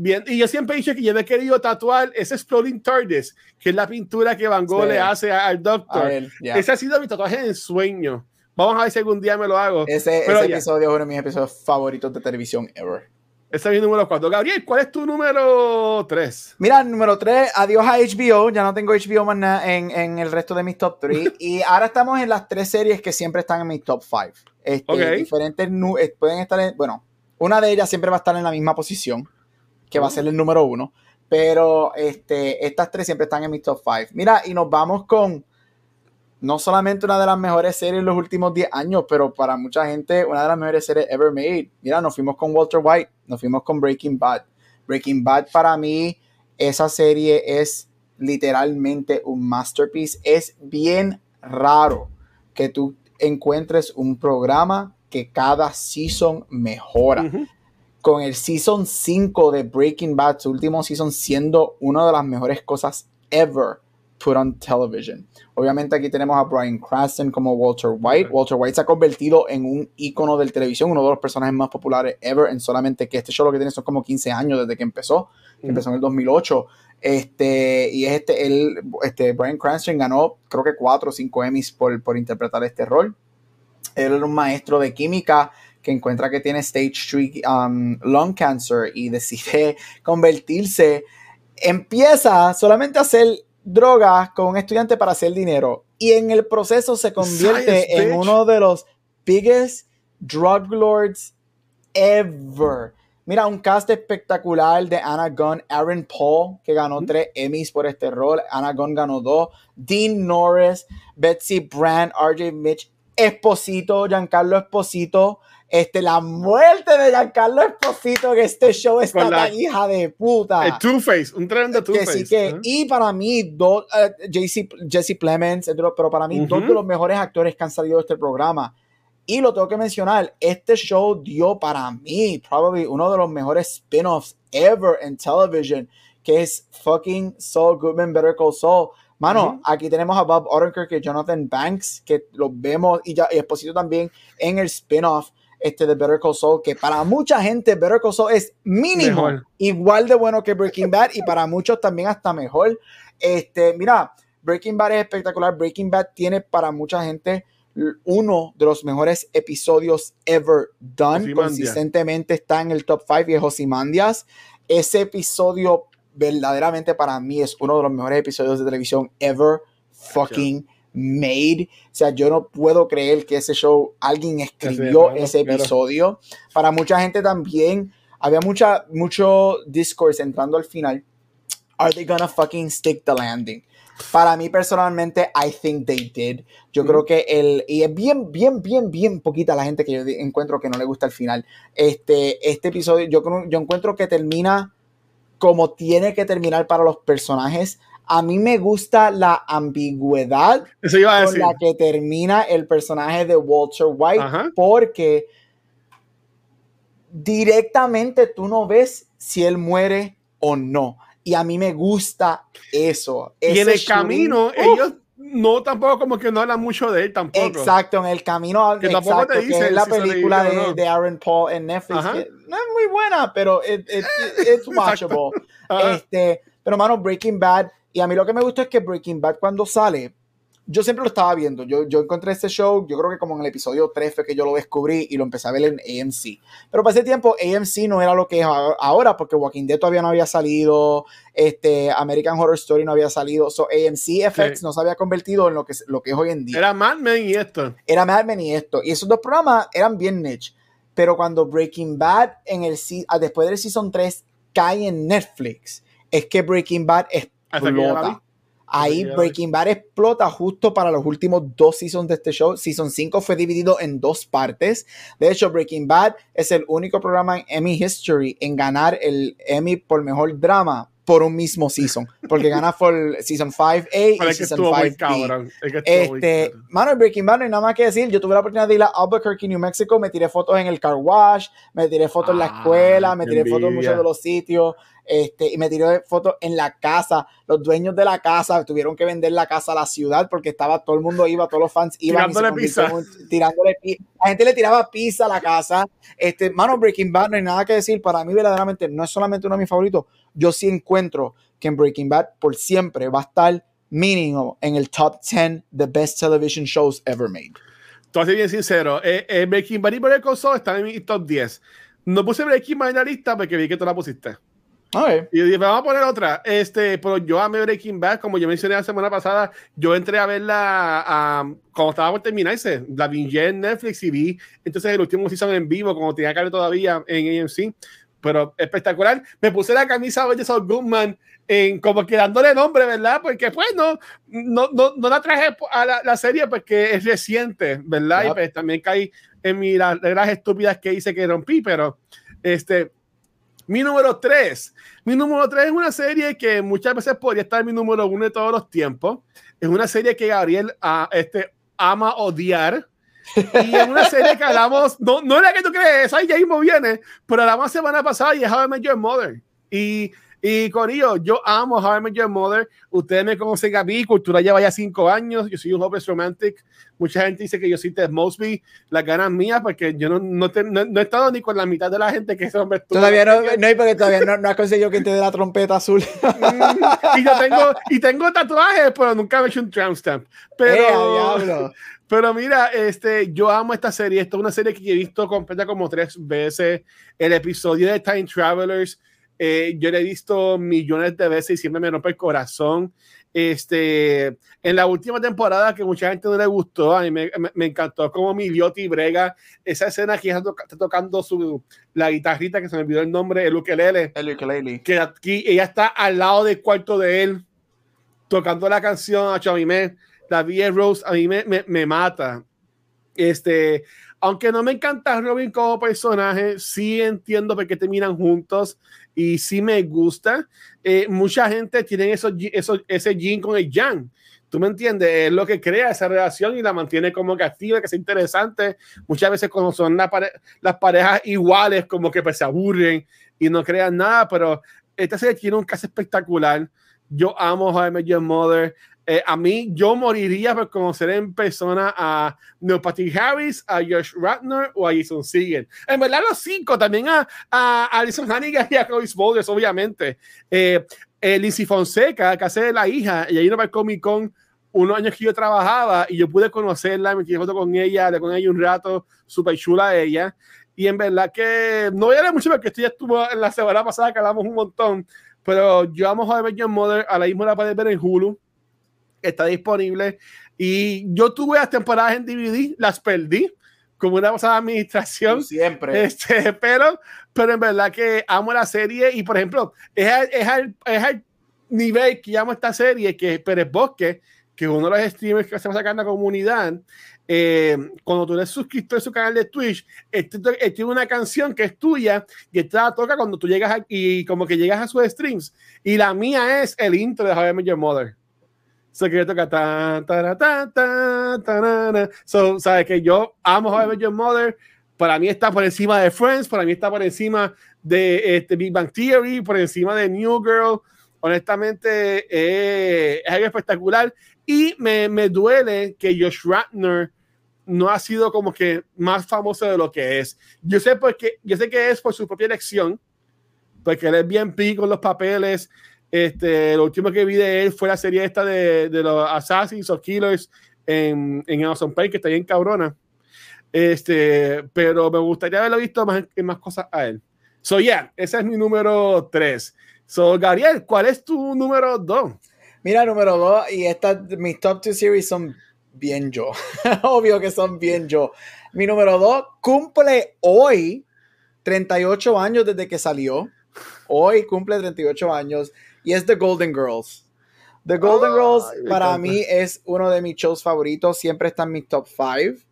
Speaker 2: Bien, y yo siempre he dicho que yo me he querido tatuar ese Exploding TARDIS, que es la pintura que Van Gogh
Speaker 1: Sí.
Speaker 2: le hace al Doctor.
Speaker 1: ver, ya.
Speaker 2: Ese ha sido mi tatuaje en sueño. Vamos a ver si algún día me lo hago.
Speaker 1: Ese, ese episodio es uno de mis episodios favoritos de televisión ever.
Speaker 2: Ese es mi número 4. Gabriel, ¿cuál es tu número 3?
Speaker 1: Mira, número 3, adiós a HBO. Ya no tengo HBO más nada en, en el resto de mis top 3. y ahora estamos en las tres series que siempre están en mi top 5. Este,
Speaker 2: Ok.
Speaker 1: Diferentes eh, pueden estar en. Bueno, una de ellas siempre va a estar en la misma posición, que va a ser el número 1. Pero este, estas tres siempre están en mi top 5. Mira, y nos vamos con no solamente una de las mejores series en los últimos 10 años, pero para mucha gente una de las mejores series ever made. Mira, nos fuimos con Walter White, nos fuimos con Breaking Bad. Breaking Bad para mí, esa serie es literalmente un masterpiece. Es bien raro que tú encuentres un programa que cada season mejora. Con el season 5 de Breaking Bad, su último season siendo una de las mejores cosas ever put on television. Obviamente aquí tenemos a Brian Cranston como Walter White. Walter White se ha convertido en un icono de televisión, uno de los personajes más populares ever, en solamente que este show lo que tiene son como 15 años desde que empezó, que empezó en el 2008. Este, y es este, él, este, Brian Cranston ganó creo que 4 o 5 Emmys por, por interpretar este rol. Él era un maestro de química que encuentra que tiene stage 3 um, lung cancer y decide convertirse, empieza solamente a hacer drogas con un estudiante para hacer dinero y en el proceso se convierte
Speaker 2: Science,
Speaker 1: en
Speaker 2: bitch.
Speaker 1: uno de los biggest drug lords ever. Mira, un cast espectacular de Anna Gunn, Aaron Paul, que ganó
Speaker 2: Ujú.
Speaker 1: tres Emmys por este rol. Anna Gunn ganó dos. Dean Norris, Betsy Brand, RJ Mitch, Esposito, Giancarlo Esposito. Este, la muerte de Giancarlo Esposito, que este show está
Speaker 2: Con la-
Speaker 1: tan hija de puta.
Speaker 2: El Two-Face, un tremendo Two-Face.
Speaker 1: sí que,
Speaker 2: Ajá.
Speaker 1: y para mí, dos, eh, JC Jesse Plemons, pero para mí, dos
Speaker 2: Ujú.
Speaker 1: de los mejores actores que han salido de este programa. Y lo tengo que mencionar, este show dio para mí, probably uno de los mejores spin-offs ever en television, que es fucking Saul Goodman, Better Call Saul. Mano,
Speaker 2: Ujú.
Speaker 1: aquí tenemos a Bob Odenkirk y Jonathan Banks, que los vemos, y, ya, y Esposito también en el spin-off este de Better Call Saul, que para mucha gente Better Call Saul es mínimo
Speaker 2: Mejor.
Speaker 1: igual de bueno que Breaking Bad y para muchos también hasta mejor. Este, mira, Breaking Bad es espectacular. Breaking Bad tiene para mucha gente uno de los mejores episodios ever done. Consistentemente está en el top 5 y es Ozymandias. Ese episodio verdaderamente para mí es uno de los mejores episodios de televisión ever fucking made. O sea, yo no puedo creer que ese show alguien escribió ese
Speaker 2: claro.
Speaker 1: episodio. Para mucha gente también había mucha, mucho discourse entrando al final. Are they gonna fucking stick the landing? Para mí personalmente, I think they did. Yo creo que el, y es bien, bien, bien, bien poquita la gente que yo encuentro que no le gusta el final. Este, este episodio, yo, yo encuentro que termina como tiene que terminar para los personajes. A mí me gusta la ambigüedad
Speaker 2: Eso iba a
Speaker 1: con
Speaker 2: decir.
Speaker 1: la que termina el personaje de Walter White,
Speaker 2: Ajá.
Speaker 1: porque directamente tú no ves si él muere o no. Y a mí me gusta eso.
Speaker 2: Y en el
Speaker 1: shooting-
Speaker 2: camino,
Speaker 1: ¡Uf!
Speaker 2: ellos no tampoco como que no hablan mucho de él tampoco.
Speaker 1: Exacto, en el camino,
Speaker 2: Que tampoco te
Speaker 1: que es la
Speaker 2: si
Speaker 1: película de,
Speaker 2: no.
Speaker 1: de Aaron Paul en Netflix, que no es muy buena, pero it- it- it- it's watchable. Este, pero mano, Breaking Bad, y a mí lo que me gusta es que Breaking Bad cuando sale, yo siempre lo estaba viendo. Yo, yo encontré este show, yo creo que como en el episodio 3 fue que yo lo descubrí y lo empecé a ver en AMC. Pero para ese tiempo AMC no era lo que es ahora, porque Walking Dead todavía no había salido, este, American Horror Story no había salido, so AMC FX
Speaker 2: Sí.
Speaker 1: no se había convertido en lo que, es- lo que es hoy en día
Speaker 2: Era Mad Men y esto.
Speaker 1: era Mad Men y esto. Y esos dos programas eran bien niche. Pero cuando Breaking Bad en el ah, después del season 3 cae en Netflix, es que Breaking Bad
Speaker 2: Hasta
Speaker 1: explota. Ahí. Breaking Bad explota justo para los últimos dos seasons de este show. Season 5 fue dividido en dos partes. De hecho, Breaking Bad es el único programa en Emmy History en ganar el Emmy por mejor drama por un mismo season, porque gana por Season 5A y
Speaker 2: es que
Speaker 1: Season
Speaker 2: estuvo muy
Speaker 1: 5B.
Speaker 2: cabrón. Es que
Speaker 1: Este, mano, en Breaking Bad no hay nada más que decir. Yo tuve la oportunidad de ir a Albuquerque, New Mexico. Me tiré fotos en el car wash, me tiré fotos en la
Speaker 2: Ah,
Speaker 1: escuela, me tiré fotos en
Speaker 2: envidia.
Speaker 1: muchos de los sitios. Este, y me tiré fotos en la casa. Los dueños de la casa tuvieron que vender la casa a la ciudad porque estaba todo el mundo iba, todos los fans iban y se
Speaker 2: Tirándole pizza.
Speaker 1: un- tirándole pi- La gente le tiraba pizza a la casa. Este, mano, Breaking Bad no hay nada que decir. Para mí, verdaderamente, no es solamente uno de mis favoritos. Yo sí encuentro que en Breaking Bad por siempre va a estar mínimo en el top 10 the best television shows ever made.
Speaker 2: Ser bien sincero. Eh, eh, Breaking Bad y Better Call Saul están en mi top 10. No puse Breaking Bad en la lista porque vi que tú la pusiste.
Speaker 1: Ok.
Speaker 2: Y dije, vamos a poner otra. Este, pero yo amé Breaking Bad, como yo mencioné la semana pasada, yo entré a verla ah, cuando estaba por terminarse. La vi en Netflix y vi entonces el último season en vivo, como tenía que ver todavía en AMC. Pero espectacular. Me puse la camisa de Saul Goodman en como que dándole nombre, ¿verdad? Porque pues no, no, no, no la traje a la, la serie porque es reciente, ¿verdad? Y
Speaker 1: Yep.
Speaker 2: pues también caí en mi, las reglas estúpidas que hice que rompí, pero este, mi número 3. Mi número 3 es una serie que muchas veces podría estar mi número 1 de todos los tiempos. Es una serie que Gabriel ah, este, ama odiar. Y es una serie que hablamos, no, no es la que tú crees, ahí ya mismo viene, pero hablamos la semana pasada y es How I Met Your Mother. Y, y Corillo, yo amo How I Met Your Mother. Ustedes me conocen a mí, Cultura lleva ya cinco años. Yo soy un hopeless romantic. Mucha gente dice que yo soy Ted Mosby, las ganas mías, porque yo no, no, te- no- no he estado ni con la mitad de la gente que ese hombre estuvo.
Speaker 1: Todavía no, no porque todavía no, no has conseguido que te dé la trompeta azul.
Speaker 2: y yo tengo, y tengo tatuajes, pero nunca me he hecho un tramp stamp. Pero,
Speaker 1: ¡Eh,
Speaker 2: pero mira, este, yo amo esta serie. Esta es una serie que he visto completa como tres veces. El episodio de Time Travelers, eh, yo lo he visto millones de veces y siempre me rompe el corazón. Este, en la última temporada que mucha gente no le gustó, a mí me, me- me encantó como mi y brega esa escena que está, toca- está tocando su, la guitarrita que se me olvidó el nombre, el ukelele
Speaker 1: El ukulele.
Speaker 2: que aquí ella está al lado del cuarto de él tocando la canción a mí me la V Rose a mí me, me, me mata este aunque no me encanta Robin como personaje sí entiendo por qué terminan juntos y sí me gusta Eh, mucha gente tiene esos, esos, ese yin con el yang tú me entiendes es lo que crea esa relación y la mantiene como que activa que es interesante muchas veces cuando son la pare- las parejas iguales como que pues se aburren y no crean nada pero esta serie tiene un caso espectacular. Yo amo How I Mother. Eh, a mí, yo moriría por conocer en persona a Neil Harris, a Josh Ratner o a Jason Segel. En verdad, los cinco, también a, a Alison Hannigan y a Chloe Smolders, obviamente. Eh, eh, Lizzie Fonseca, que hace de la hija, y ahí no el Comic Con unos años que yo trabajaba y yo pude conocerla, me foto con ella, hablé con ella un rato, súper chula ella. Y en verdad que no voy a hablar mucho porque esto ya estuvo en la semana pasada que hablamos un montón, pero yo amo a ver Your Mother, a la misma la puedes ver en Hulu, está disponible. Y yo tuve las temporadas en DVD, las perdí como una pasada administración.
Speaker 1: Siempre.
Speaker 2: Este, pero, pero en verdad que amo la serie y por ejemplo, es al, es al, es al nivel que llamo esta serie que es Pérez Bosque, que es uno de los streamers que se va a sacar en la comunidad. eh, cuando tú eres suscriptor de su canal de Twitch, este tiene una canción que es tuya y esta la toca cuando tú llegas a- y como que llegas a sus streams. Y la mía es el intro de How I Met Your Mother. So que toca ta, ta, ta, ta, ta, na, na. So, sabes que yo amo How I Met Your Mother. Para mí está por encima de Friends, para mí está por encima de este, Big Bang Theory, por encima de New Girl. Honestamente, eh, es algo espectacular. Y me, me duele que Josh Ratner no ha sido como que más famoso de lo que es. Yo sé, porque, yo sé que es por su propia elección, porque él es bien pico con los papeles. Este, lo último que vi de él fue la serie esta de, de los Assassins o Killers en, en Amazon Prime, que está bien cabrona. Este, pero me gustaría haberlo visto más, más cosas a él. So, yeah, ese es mi número 3. So, Gabriel, ¿cuál es tu número 2?
Speaker 1: Mira, número dos, y estas, mis top two series son bien yo. Obvio que son bien yo. Mi número dos cumple hoy 38 años desde que salió. Hoy cumple 38 años y es The Golden Girls. The Golden
Speaker 2: Ay,
Speaker 1: Girls para
Speaker 2: encanta.
Speaker 1: mí es uno de mis shows favoritos. Siempre está en mi top 5.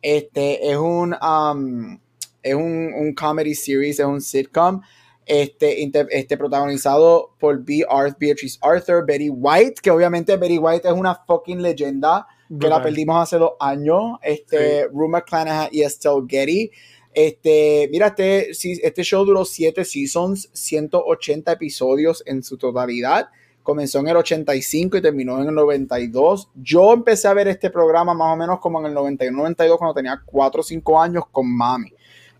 Speaker 1: Este es un, um, es un, un comedy series, es un sitcom. este, este protagonizado por B. Arth, Beatrice Arthur, Betty White, que obviamente Betty White es una fucking leyenda, que la perdimos hace dos años, este, sí. Rue McClanahan y Estelle Getty. Este, mira, este, este show duró siete seasons, 180 episodios en su totalidad. Comenzó en el 85 y terminó en el 92. Yo empecé a ver este programa más o menos como en el 91-92 cuando tenía 4 o 5 años con mami.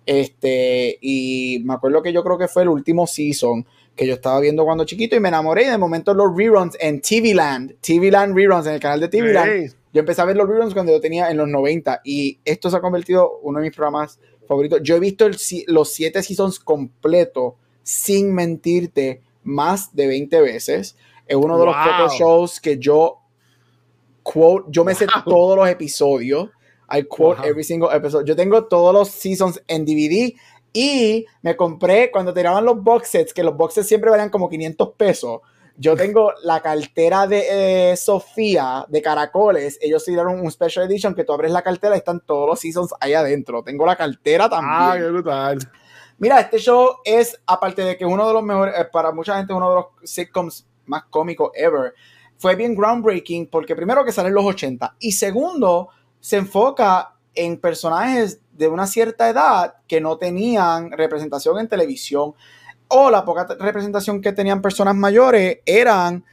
Speaker 1: Este, y me acuerdo que yo creo que fue el último season que yo estaba viendo cuando chiquito y me enamoré y de momento los reruns en TV Land, TV Land reruns en el canal de TV Land. Yo empecé a ver los reruns cuando yo tenía en los 90 y esto se ha convertido en uno de mis programas favoritos. Yo he visto el, los 7 seasons completos sin mentirte más de 20 veces. Es uno de wow. los pocos shows que yo quote, yo me wow. sé todos los episodios. I quote wow. every single episode. Yo tengo todos los seasons en DVD y me compré cuando tiraban los box sets, que los box sets siempre valían como 500 pesos. Yo tengo la cartera de eh, Sofía de Caracoles. Ellos hicieron un special edition que tú abres la cartera y están todos los seasons ahí adentro. Tengo la cartera también.
Speaker 2: Ah, qué brutal.
Speaker 1: Mira, este show es, aparte de que uno de los mejores, para mucha gente, uno de los sitcoms más cómicos ever, fue bien groundbreaking porque primero que sale en los 80 y segundo, se enfoca en personajes de una cierta edad que no tenían representación en televisión o la poca representación que tenían personas mayores eran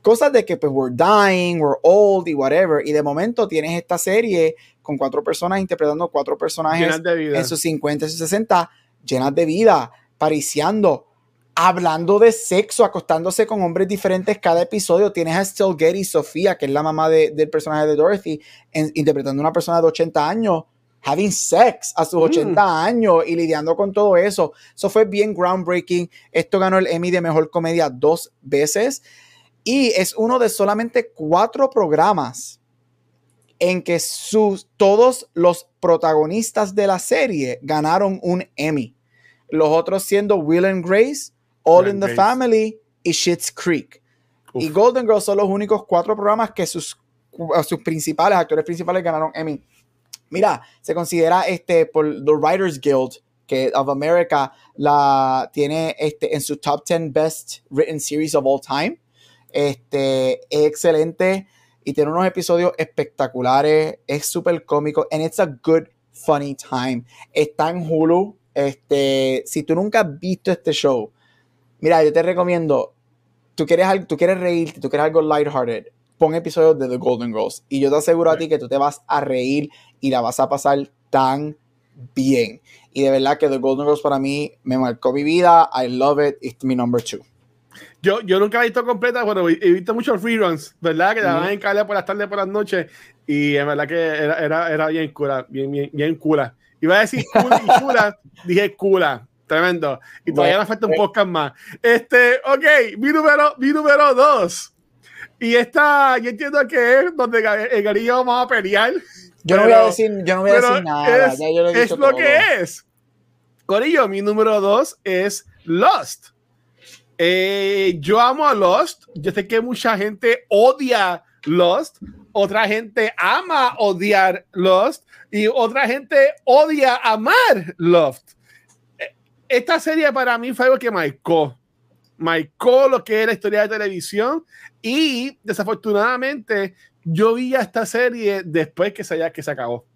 Speaker 1: cosas de que pues we're dying, we're old y whatever. Y de momento tienes esta serie con cuatro personas interpretando cuatro personajes en sus 50 y sus 60 llenas de vida, pariciando, hablando de sexo, acostándose con hombres diferentes cada episodio. Tienes a Still Getty, Sofía, que es la mamá de, del personaje de Dorothy, en, interpretando a una persona de 80 años, having sex a sus 80 mm. años y lidiando con todo eso. Eso fue bien groundbreaking. Esto ganó el Emmy de Mejor Comedia dos veces y es uno de solamente cuatro programas en que sus, todos los protagonistas de la serie ganaron un Emmy. Los otros siendo Will and Grace, All Will in the Grace. Family y Schitt's Creek. Uf. Y Golden Girls son los únicos cuatro programas que sus, sus principales, actores principales ganaron Emmy. Mira, se considera este por The Writers Guild que of America la tiene este en su top 10 best written series of all time. Este es excelente y tiene unos episodios espectaculares, es súper cómico and it's a good funny time. Está en Hulu. Este, si tú nunca has visto este show, mira, yo te recomiendo, tú quieres, tú quieres reírte, tú quieres algo lighthearted, pon episodios de The Golden Girls y yo te aseguro a ti que tú te vas a reír y la vas a pasar tan bien. Y de verdad que The Golden Girls para mí me marcó mi vida. I love it. It's mi number two.
Speaker 2: Yo, yo nunca la he visto completa, pero he visto muchos reruns, ¿verdad? Que mm -hmm. en cable por las tardes, por las noches. Y en verdad que era, era, era bien cura, bien, bien, bien cura. Iba a decir cura y cura, dije cura. Tremendo. Y todavía bueno, me falta un podcast más. Este, ok, mi número, mi número dos. Y esta, yo entiendo que es donde el garillo vamos a pelear.
Speaker 1: Yo no voy a decir, yo no voy a decir nada.
Speaker 2: Es, ya yo lo, he es lo que es. Corillo, mi número dos es Lost. Eh, yo amo a Lost. Yo sé que mucha gente odia Lost. Otra gente ama odiar Lost. Y otra gente odia amar Lost. Esta serie para mí fue algo que marcó. Marcó lo que es la historia de televisión. Y desafortunadamente yo vi a esta serie después que se, que se acabó.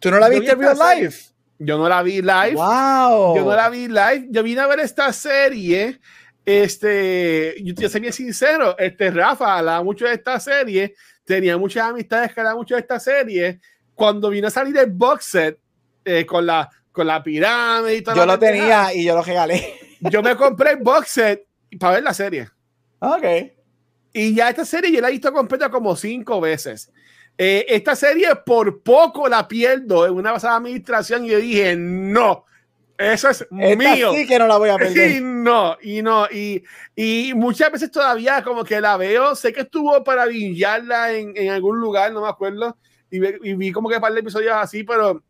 Speaker 1: ¿Tú no la viste en real life?
Speaker 2: Serie. Yo no la vi live.
Speaker 1: Wow.
Speaker 2: Yo no la vi live. Yo vine a ver esta serie. Este, yo te soy bien sincero. Este Rafa hablaba mucho de esta serie. Tenía muchas amistades que hablaban mucho de esta serie. Cuando vino a salir el box set eh, con, la, con la pirámide y todo.
Speaker 1: Yo lo tenía y yo lo regalé.
Speaker 2: Yo me compré el box set para ver la serie.
Speaker 1: Ok.
Speaker 2: Y ya esta serie yo la he visto completa como cinco veces. Eh, esta serie por poco la pierdo en una pasada administración y yo dije, no, eso es esta mío.
Speaker 1: Sí que no la voy a perder.
Speaker 2: Y no, y no, y, y muchas veces todavía como que la veo, sé que estuvo para vinjarla en, en algún lugar, no me acuerdo, y, y vi como que un par de episodios así, pero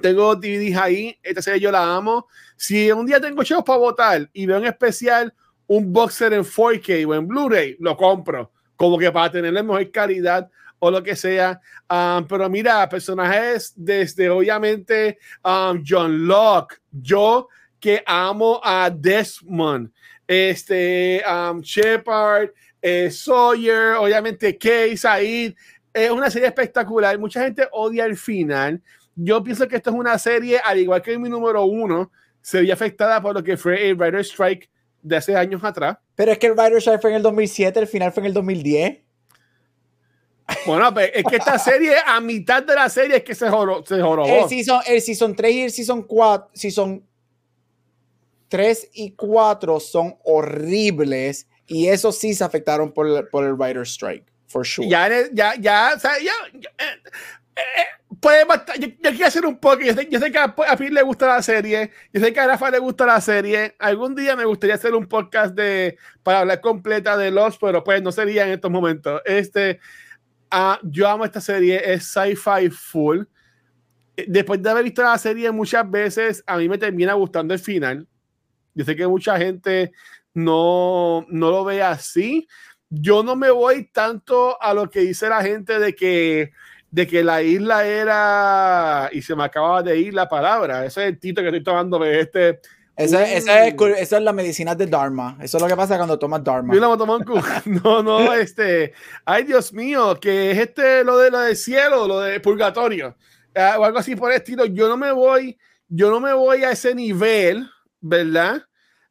Speaker 2: tengo DVDs ahí, esta serie yo la amo. Si un día tengo shows para votar y veo en especial un boxer en 4K o en Blu-ray, lo compro, como que para tener la mejor calidad o lo que sea. Um, pero mira, personajes desde obviamente um, John Locke, yo que amo a Desmond, este, um, Shepard, eh, Sawyer, obviamente Kay, Said. Es una serie espectacular. Mucha gente odia el final. Yo pienso que esto es una serie, al igual que mi número uno, se vio afectada por lo que fue el Writer Strike de hace años atrás.
Speaker 1: Pero es que el Writer Strike fue en el 2007, el final fue en el 2010.
Speaker 2: Bueno, pues, es que esta serie, a mitad de la serie, es que se, joró, se jorobó.
Speaker 1: El season, el season 3 y el Season 4, Season 3 y 4 son horribles y eso sí se afectaron por el, por el Writer Strike, for sure.
Speaker 2: Ya, ya, ya, o sea, ya, ya eh, puede yo, yo, quiero hacer un poco, yo yo sé que a, a Phil le gusta la serie, yo sé que a Rafa le gusta la serie, algún día me gustaría hacer un podcast de, para hablar completa de los, pero pues no sería en estos momentos. Este, uh, yo amo esta serie, es sci-fi full. Después de haber visto la serie muchas veces, a mí me termina gustando el final. Yo sé que mucha gente no, no lo ve así. Yo no me voy tanto a lo que dice la gente de que, de que la isla era, y se me acababa de ir la palabra, ese es el título que estoy tomando de este.
Speaker 1: Esa, esa, es, esa es la medicina de Dharma. Eso es lo que pasa cuando tomas Dharma.
Speaker 2: No, no, este. Ay, Dios mío, que es este lo de lo del cielo, lo de purgatorio. Uh, o algo así por el estilo. Yo no me voy, yo no me voy a ese nivel, ¿verdad?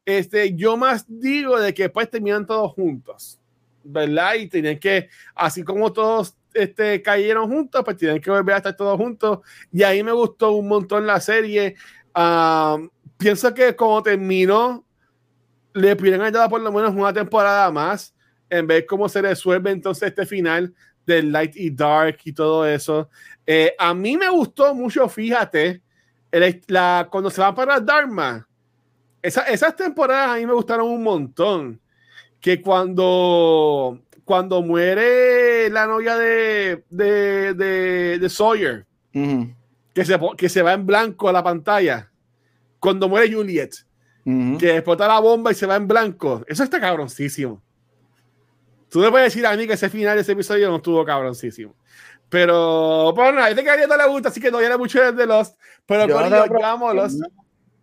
Speaker 2: Este, yo más digo de que pues terminan todos juntos, ¿verdad? Y tenían que, así como todos este, cayeron juntos, pues tienen que volver a estar todos juntos. Y ahí me gustó un montón la serie. Pienso que como terminó, le pudieran haber dado por lo menos una temporada más en ver cómo se resuelve entonces este final del Light y Dark y todo eso. Eh, a mí me gustó mucho, fíjate, el, la, cuando se van para Dharma esa, esas temporadas a mí me gustaron un montón. Que cuando, cuando muere la novia de, de, de, de Sawyer, uh -huh. que, se, que se va en blanco a la pantalla. Cuando muere Juliet, uh -huh. que explota la bomba y se va en blanco. Eso está cabroncísimo. Tú me puedes decir a mí que ese final de ese episodio no estuvo cabroncísimo. Pero, bueno, a este que no le gusta, así que no viene mucho de Lost. Pero yo, yo, yo amo Lost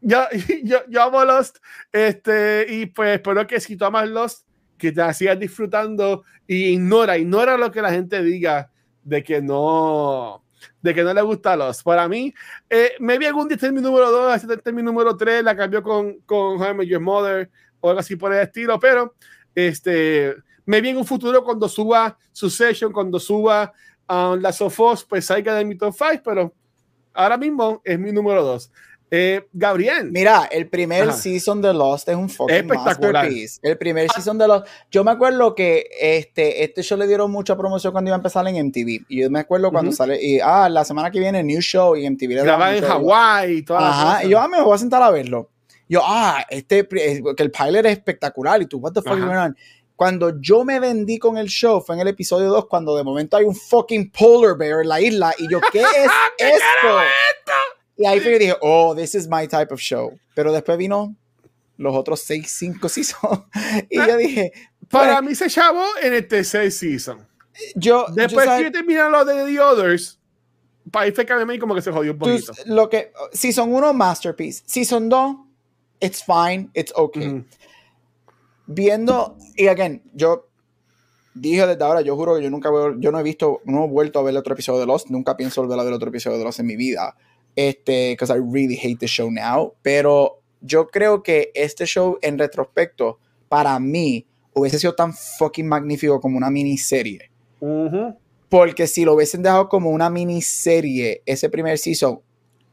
Speaker 2: yo, yo, yo amo Lost, este, y pues espero que si tú amas Lost, que te sigas disfrutando y ignora, ignora lo que la gente diga de que no, de que no le gusta Lost. Para mí, eh, maybe algún día este es mi número 2, este es mi número 3, la cambió con, con I Your Mother o algo así por el estilo, pero este, maybe en un futuro cuando suba su session, cuando suba um, la Sofos, pues salga de mi top 5, pero ahora mismo es mi número 2. Eh, Gabriel.
Speaker 1: Mira, el primer Ajá. season de Lost es un fucking masterpiece. El primer season de Lost. Yo me acuerdo que este, este show le dieron mucha promoción cuando iba a empezar en MTV. Y yo me acuerdo cuando uh -huh. sale, y ah, la semana que viene, New Show y MTV.
Speaker 2: Graba en Hawái y todo.
Speaker 1: Ajá, y yo, ah, me voy a sentar a verlo. Yo, ah, este, que el pilot es espectacular. Y tú, what the fuck is going on? Cuando yo me vendí con el show fue en el episodio 2, cuando de momento hay un fucking polar bear en la isla. Y yo, ¿qué es
Speaker 2: ¿Qué
Speaker 1: esto? Y ahí fue que dije, oh, this is my type of show. Pero después vino los otros seis, cinco seasons. y yo dije.
Speaker 2: Para pues, mí se chavó en el tercer season.
Speaker 1: Yo.
Speaker 2: Después
Speaker 1: yo,
Speaker 2: que terminan lo de The Others, para mí como que se jodió un poquito.
Speaker 1: Lo que, season 1, masterpiece. Season 2, it's fine, it's okay. Mm. Viendo, y again, yo dije desde ahora, yo juro que yo nunca veo, yo no he visto, no he vuelto a ver el otro episodio de Lost, nunca pienso volver a ver el otro episodio de Lost en mi vida este, because I really hate the show now, pero yo creo que este show en retrospecto, para mí, hubiese sido tan fucking magnífico como una miniserie.
Speaker 2: Uh -huh.
Speaker 1: Porque si lo hubiesen dejado como una miniserie, ese primer season,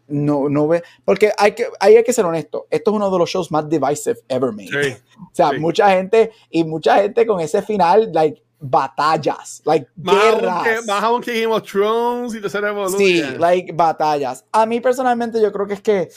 Speaker 1: no, no ve, porque hay que, hay que ser honesto, esto es uno de los shows más divisive ever made.
Speaker 2: Sí,
Speaker 1: o sea,
Speaker 2: sí.
Speaker 1: mucha gente, y mucha gente con ese final, like, batallas, like
Speaker 2: más
Speaker 1: guerras.
Speaker 2: Aunque, más aunque Game of Thrones y Tercera Evolución.
Speaker 1: Sí, like batallas. A mí personalmente yo creo que es que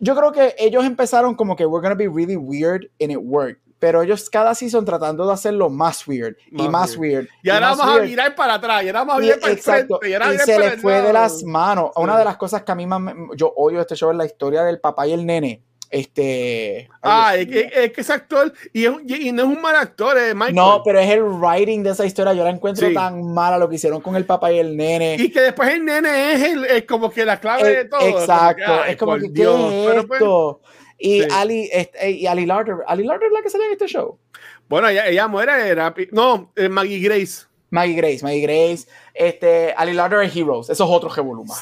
Speaker 1: yo creo que ellos empezaron como que we're gonna be really weird and it worked. Pero ellos cada season tratando de hacerlo más weird
Speaker 2: más
Speaker 1: y más weird. weird
Speaker 2: y ahora vamos weird. a mirar para atrás, y ahora vamos a mirar para
Speaker 1: Exacto.
Speaker 2: el frente.
Speaker 1: Y, y se les fue de las manos. Sí. Una de las cosas que a mí más me, yo odio este show es la historia del papá y el nene. Este.
Speaker 2: Ah, es que, es que actor, y, es, y no es un mal actor, es Michael.
Speaker 1: No, pero es el writing de esa historia. Yo la encuentro tan mala lo que hicieron con el papá y el nene.
Speaker 2: Y que después el nene es, el, es como que la clave de todo.
Speaker 1: Exacto. es como que, ¿qué es pues, esto? y, Ali, este, y Ali Larder. Ali Larder es la que sale en este show.
Speaker 2: Bueno, ella, ella muere, era, no, eh, Maggie Grace.
Speaker 1: Maggie Grace, Maggie Grace, este, Ali Larder en Heroes, eso es otro revoluma.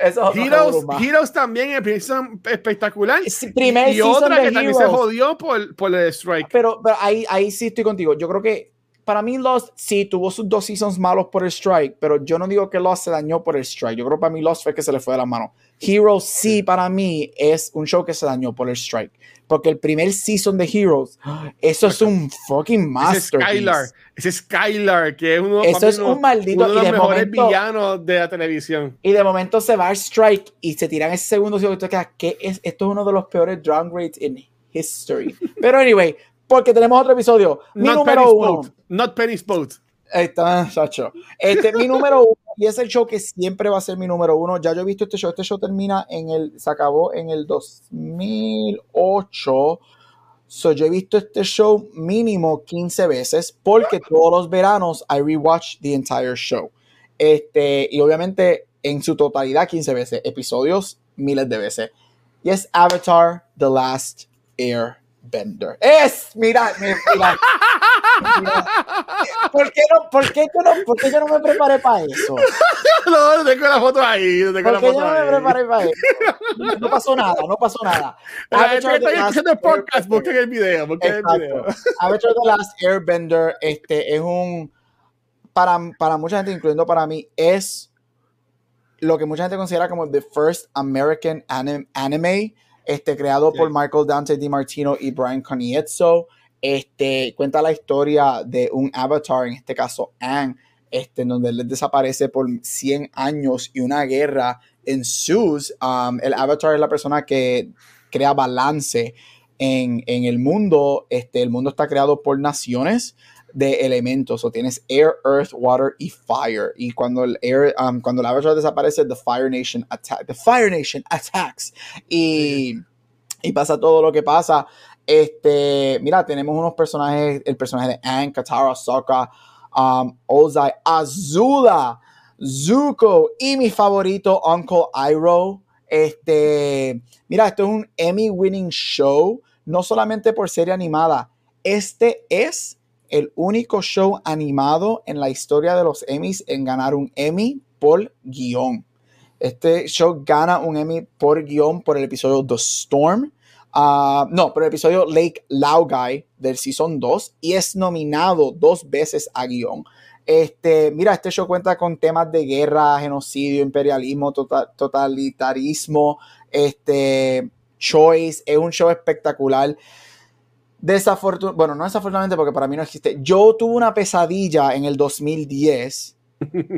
Speaker 2: Eso Heroes, Heroes también es espectacular.
Speaker 1: primer
Speaker 2: y, otra que también se jodió por, por el strike.
Speaker 1: Pero, pero ahí, ahí sí estoy contigo. Yo creo que para mí Lost sí tuvo sus dos seasons malos por el strike, pero yo no digo que Lost se dañó por el strike. Yo creo que para mí Lost fue que se le fue de la mano. Heroes sí para mí es un show que se dañó por el strike. Porque el primer season de Heroes, eso es un fucking masterpiece.
Speaker 2: Ese Skylar, ese Skylar, que es uno,
Speaker 1: eso es un maldito
Speaker 2: uno de los mejores villanos de la televisión.
Speaker 1: Y de momento se va al strike y se tiran ese segundo quedas, ¿qué es? Esto es uno de los peores downgrades in history. Pero anyway, porque tenemos otro episodio. Mi número uno.
Speaker 2: Not Penny's Boat.
Speaker 1: Ahí está, Sacho. Este, mi número uno, y es el show que siempre va a ser mi número uno. Ya yo he visto este show. Este show termina en el, se acabó en el 2008. So, yo he visto este show mínimo 15 veces porque todos los veranos I rewatch the entire show. Este, y obviamente en su totalidad 15 veces, episodios miles de veces. Y es Avatar The Last Air Bender. Es, mira, mira, ¿Por, qué no, por, qué yo no, ¿Por qué yo no me preparé para eso?
Speaker 2: No, no tengo la foto ahí. No tengo
Speaker 1: ¿Por
Speaker 2: la foto
Speaker 1: yo no
Speaker 2: ahí?
Speaker 1: me preparé para eso? No pasó nada, no pasó nada.
Speaker 2: Estoy escuchando el podcast, busquen el video, busquen el video.
Speaker 1: Avatar The Last Airbender este, es un, para, para mucha gente, incluyendo para mí, es lo que mucha gente considera como the first American anime este, creado por Michael Dante DiMartino y Brian Conietzo. Este, cuenta la historia de un avatar, en este caso Anne, este, en donde él desaparece por 100 años y una guerra en. Um, el avatar es la persona que crea balance en, en, el mundo. Este, el mundo está creado por naciones de elementos. O tienes air, earth, water y fire. Y cuando el air, um, cuando el avatar desaparece, the Fire Nation attack, the Fire Nation attacks. Y, y pasa todo lo que pasa. Este, mira, tenemos unos personajes, el personaje de Anne, Katara, Sokka, um, Ozai, Azula, Zuko y mi favorito, Uncle Iroh. Este, mira, esto es un Emmy winning show, no solamente por serie animada. Este es el único show animado en la historia de los Emmys en ganar un Emmy por guion. Este show gana un Emmy por guion por el episodio The Storm. Uh, no, por el episodio Lake Laogai del Season 2 y es nominado dos veces a guion. Este, mira, este show cuenta con temas de guerra, genocidio, imperialismo, tota-, totalitarismo, este, choice. Es un show espectacular. Desafortunadamente, bueno, no desafortunadamente porque para mí no existe. Yo tuve una pesadilla en el 2010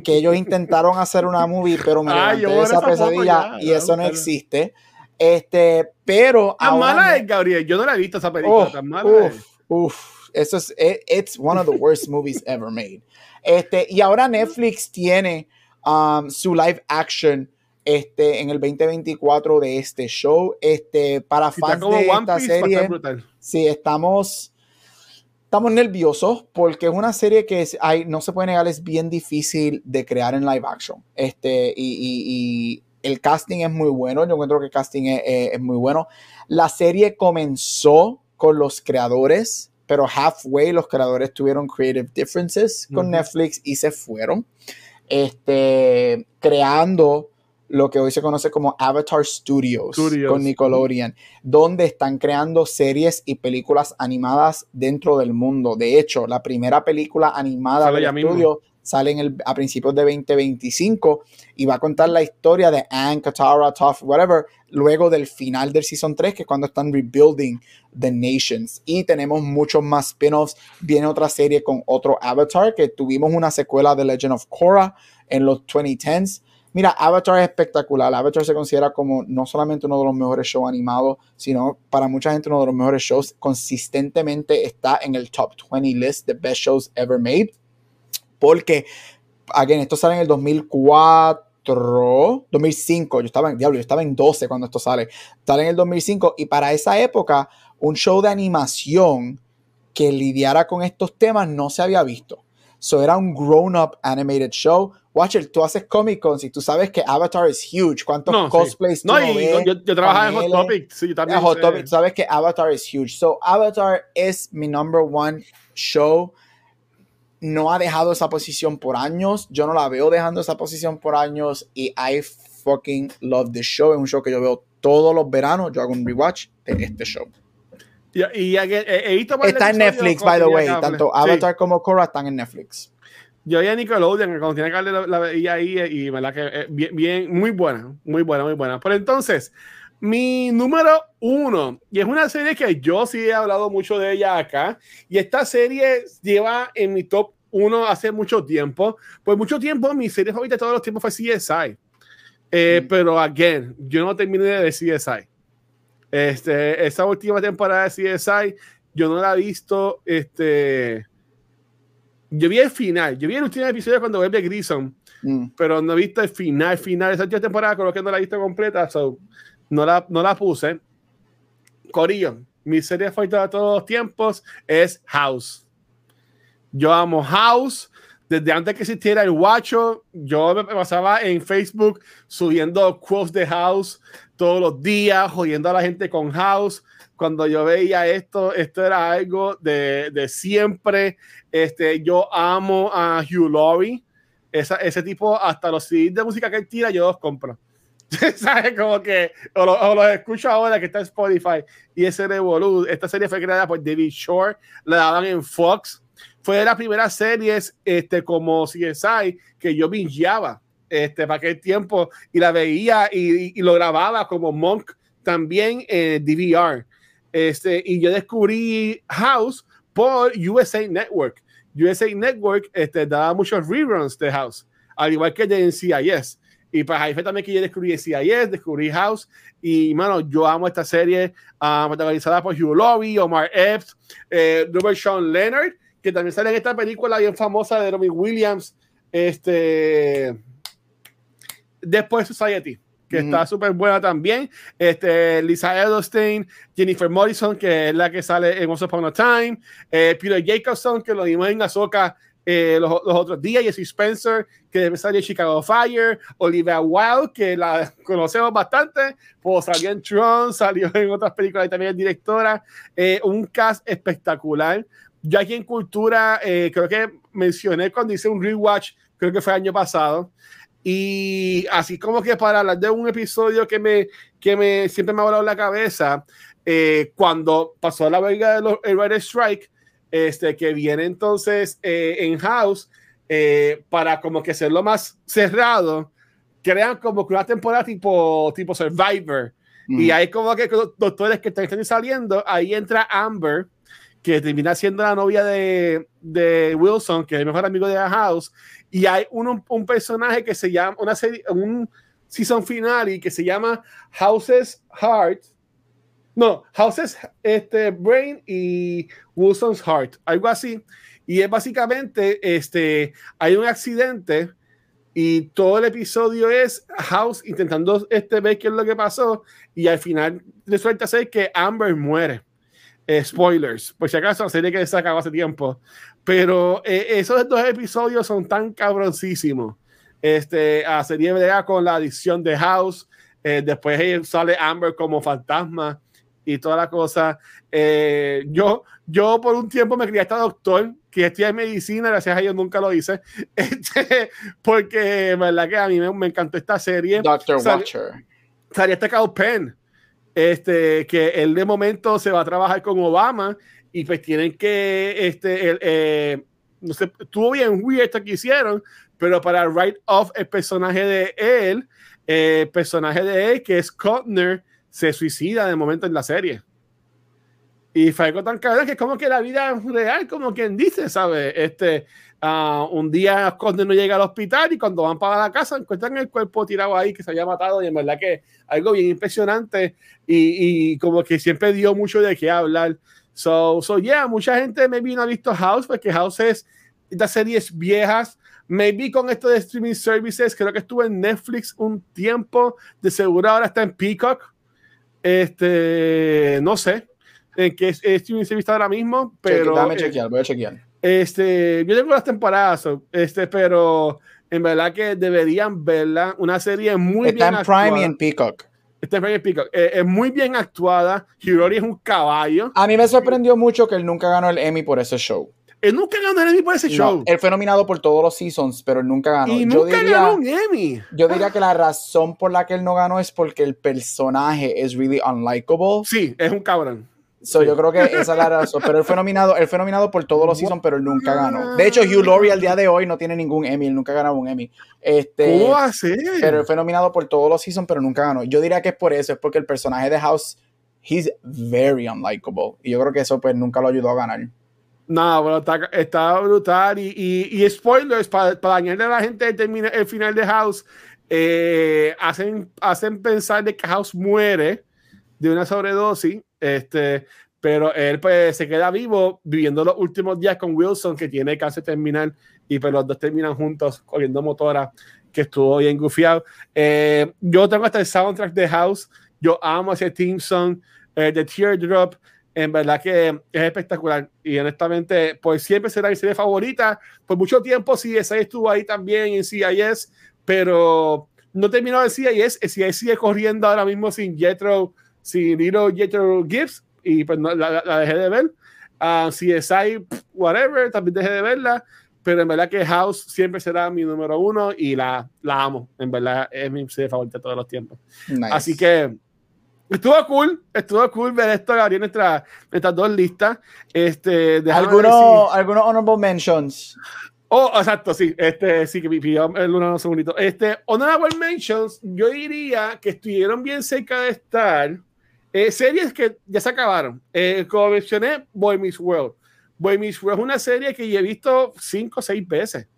Speaker 1: que ellos intentaron hacer una movie, pero me
Speaker 2: Ah, yo
Speaker 1: levanté de esa pesadilla
Speaker 2: ya,
Speaker 1: y eso no existe. Este, pero
Speaker 2: Tan
Speaker 1: ahora
Speaker 2: mala es, Gabriel. Yo no la he visto esa película.
Speaker 1: Uf,
Speaker 2: tan mala es.
Speaker 1: uf, uf. Eso es, it- it's one of the worst movies ever made. Este, y ahora Netflix tiene um, su live action este, en el 2024 de este show. Este, para fans de esta
Speaker 2: Piece,
Speaker 1: serie, sí, estamos, estamos nerviosos porque es una serie que es- hay, no se puede negar, es bien difícil de crear en live action. Este, y, y- y el casting es muy bueno. Yo encuentro que el casting es, es- es muy bueno. La serie comenzó con los creadores, pero halfway los creadores tuvieron creative differences con
Speaker 2: Ujú.
Speaker 1: Netflix y se fueron. Este, creando lo que hoy se conoce como Avatar Studios,
Speaker 2: Studios.
Speaker 1: con Nickelodeon, donde están creando series y películas animadas dentro del mundo. De hecho, la primera película animada del
Speaker 2: ya mismo.
Speaker 1: estudio sale en el, a principios de 2025 y va a contar la historia de Anne, Katara, Toph, whatever, luego del final del Season 3, que es cuando están rebuilding The Nations. Y tenemos muchos más spin-offs. Viene otra serie con otro Avatar, que tuvimos una secuela de Legend of Korra en los 2010s. Mira, Avatar es espectacular. Avatar se considera como no solamente uno de los mejores shows animados, sino para mucha gente uno de los mejores shows. Consistentemente está en el top 20 list de best shows ever made. Porque, again, esto sale en el 2004, entró 2005, yo estaba en diablo, yo estaba en 12 cuando esto sale. Sale en el 2005 y para esa época un show de animación que lidiara con estos temas no se había visto. So era un grown up animated show. Watcher, tú haces Comic Con y tú sabes que Avatar es huge. ¿Cuántos
Speaker 2: No, sí.
Speaker 1: cosplays tú
Speaker 2: No,
Speaker 1: no
Speaker 2: y
Speaker 1: ves?
Speaker 2: yo, yo trabajaba en Hot? Topic. Sí, también.
Speaker 1: Hot
Speaker 2: sé.
Speaker 1: Topic, sabes que Avatar es huge. So, Avatar es mi number one show. No ha dejado esa posición por años. Yo no la veo dejando esa posición por años. Y I fucking love this show. Es un show que yo veo todos los veranos. Yo hago un rewatch de este show.
Speaker 2: Y,
Speaker 1: Está en Netflix, by the way. Tanto
Speaker 2: Sí.
Speaker 1: Avatar como Korra están en Netflix.
Speaker 2: Yo veía Nickelodeon, que cuando tenía cable la, la veía ahí eh, y verdad que eh, bien, bien, muy buena, muy buena, muy buena. Pero entonces, mi número uno, y es una serie que yo sí he hablado mucho de ella acá, y esta serie lleva en mi top uno hace mucho tiempo. Pues mucho tiempo, mi serie favorita de todos los tiempos fue CSI. Eh,
Speaker 1: Mm.
Speaker 2: Pero, again, yo no terminé de ver CSI. Este, esa última temporada de CSI, yo no la he visto. Este, yo vi el final, yo vi el último episodio cuando vuelve Grison,
Speaker 1: Mm.
Speaker 2: pero no he visto el final, final. Esa última temporada, creo que no la he visto completa, so no la, no la puse. Corillo, mi serie favorita de todos los tiempos es House. Yo amo House. Desde antes que existiera el Watcho, yo me pasaba en Facebook subiendo quotes de House todos los días, jodiendo a la gente con House. Cuando yo veía esto, esto era algo de, de siempre. Este, yo amo a Hugh Laurie. Esa- ese tipo, hasta los CDs de música que él tira, yo los compro. ¿Sabes? Como que, o, lo- o los escucho ahora que está en Spotify. Y ese Revolut, esta serie fue creada por David Shore, la daban en Fox. Fue de las primeras series este, como CSI que yo bingeaba este, para aquel tiempo y la veía y, y- y lo grababa como Monk también en DVR. Este, y yo descubrí House por USA Network. USA Network este, daba muchos reruns de House, al igual que de NCIS. Y para ahí fue también que yo descubrí NCIS, descubrí House. Y, mano, yo amo esta serie ah, protagonizada por Hugh Laurie, Omar Epps, eh, Robert Sean Leonard, que también sale en esta película bien famosa de Robin Williams, este, después Society, que está súper buena también. Este, Lisa Edelstein, Jennifer Morrison, que es la que sale en Once Upon a Time, eh, Peter Jacobson, que lo vimos en Azoka eh, los, los otros días, Jesse Spencer, que debe salir en Chicago Fire, Olivia Wilde, que la conocemos bastante, pues salió en Tron, salió en otras películas y también es directora, eh, un cast espectacular. Yo aquí en Cultura, eh, creo que mencioné cuando hice un rewatch, creo que fue el año pasado, y así como que para hablar de un episodio que me, que me siempre me ha volado la cabeza, eh, cuando pasó la huelga del Rider Strike, este, que viene entonces eh, en House, eh, para como que hacerlo más cerrado, crean como que una temporada tipo, tipo Survivor.
Speaker 1: Mm.
Speaker 2: Y hay como que do- doctores que están saliendo, ahí entra Amber, que termina siendo la novia de, de Wilson, que es el mejor amigo de la House, y hay un, un personaje que se llama, una serie, un season finale que se llama Houses Heart, no, Houses este, Brain y Wilson's Heart, algo así, y es básicamente, este, hay un accidente y todo el episodio es House intentando este, ver qué es lo que pasó y al final resulta ser que Amber muere. Eh, spoilers, por si acaso, serie que se acabó hace tiempo. Pero eh, esos dos episodios son tan cabroncísimos. Este, a serie brega con la adicción de House. eh, después sale Amber como fantasma y toda la cosa. Eh, yo, yo por un tiempo me quería estar doctor, que estudié medicina, gracias a Dios nunca lo hice. Este, porque, verdad que a mí me, me encantó esta serie.
Speaker 1: Dr.
Speaker 2: Sal-
Speaker 1: Watcher.
Speaker 2: salía este Penn, este, que él de momento se va a trabajar con Obama y pues tienen que, este, el, eh, no sé, estuvo bien weird esto que hicieron, pero para write off el personaje de él, eh, el personaje de él, que es Cotner, se suicida de momento en la serie. Y fue algo tan cabrón que es como que la vida real, como quien dice, ¿sabes? Este, ah, un día Cotner no llega al hospital y cuando van para la casa encuentran el cuerpo tirado ahí que se había matado y en verdad que algo bien impresionante y, y como que siempre dio mucho de qué hablar. So, so yeah, mucha gente me vino ha visto House porque House es estas series viejas. Maybe con esto de streaming services, creo que estuvo en Netflix un tiempo, de seguro ahora está en Peacock. Este, no sé en qué streaming service está ahora mismo, pero.
Speaker 1: Dame chequear, voy a chequear.
Speaker 2: Este, yo tengo las temporadas, este, pero en verdad que deberían verla. Una serie muy
Speaker 1: está
Speaker 2: bien
Speaker 1: en Prime y en Peacock.
Speaker 2: Está en Prime y Peacock. Eh, es muy bien actuada. Hirori es un caballo.
Speaker 1: A mí me sorprendió mucho que él nunca ganó el Emmy por ese show.
Speaker 2: Él nunca ganó el Emmy por ese show.
Speaker 1: él fue nominado por todos los seasons, pero él nunca ganó.
Speaker 2: Y yo nunca diría, ganó un Emmy.
Speaker 1: Yo diría que la razón por la que él no ganó es porque el personaje es really unlikable.
Speaker 2: Sí, es un cabrón.
Speaker 1: So, Yo creo que esa es la razón. Pero él fue nominado, él fue nominado por todos los seasons, pero él nunca ganó. De hecho, Hugh Laurie al día de hoy no tiene ningún Emmy, él nunca ganó un Emmy. Este,
Speaker 2: ¿Cómo va a ser?
Speaker 1: Pero él fue nominado por todos los seasons, pero nunca ganó. Yo diría que es por eso, es porque el personaje de House, he's very unlikable. Y yo creo que eso pues nunca lo ayudó a ganar.
Speaker 2: No, bueno, está, está brutal. Y, y, y spoilers, para, para dañarle a la gente el, el final de House, eh, hacen, hacen pensar de que House muere de una sobredosis. Este, pero él pues se queda vivo viviendo los últimos días con Wilson que tiene cáncer terminal y pues los dos terminan juntos corriendo motora que estuvo bien gufiado. Eh, yo tengo hasta el soundtrack de House, yo amo ese team song eh, de Teardrop, en verdad que es espectacular. Y honestamente pues siempre será mi serie favorita, por mucho tiempo CSI estuvo ahí también en CIS, pero no terminó el CIS, CIS sigue corriendo ahora mismo sin Jetro sin Little Jethro Gibbs y pues no, la, la, dejé de ver. Uh, CSI, whatever, también dejé de verla, pero en verdad que House siempre será mi número uno y la, la amo. En verdad es mi serie favorita de todos los tiempos.
Speaker 1: Nice.
Speaker 2: Así que estuvo cool, estuvo cool ver esto, Gabriel, nuestra, nuestras dos listas. Este,
Speaker 1: ¿Algunos, si... algunos honorable mentions.
Speaker 2: Oh, exacto, sí. Este, sí, que pidió el uno segundito. Este, honorable mentions, yo diría que estuvieron bien cerca de estar. Eh, series que ya se acabaron. Eh, como mencioné, Boy Meets World. Boy Meets World es una serie que ya he visto cinco o seis veces.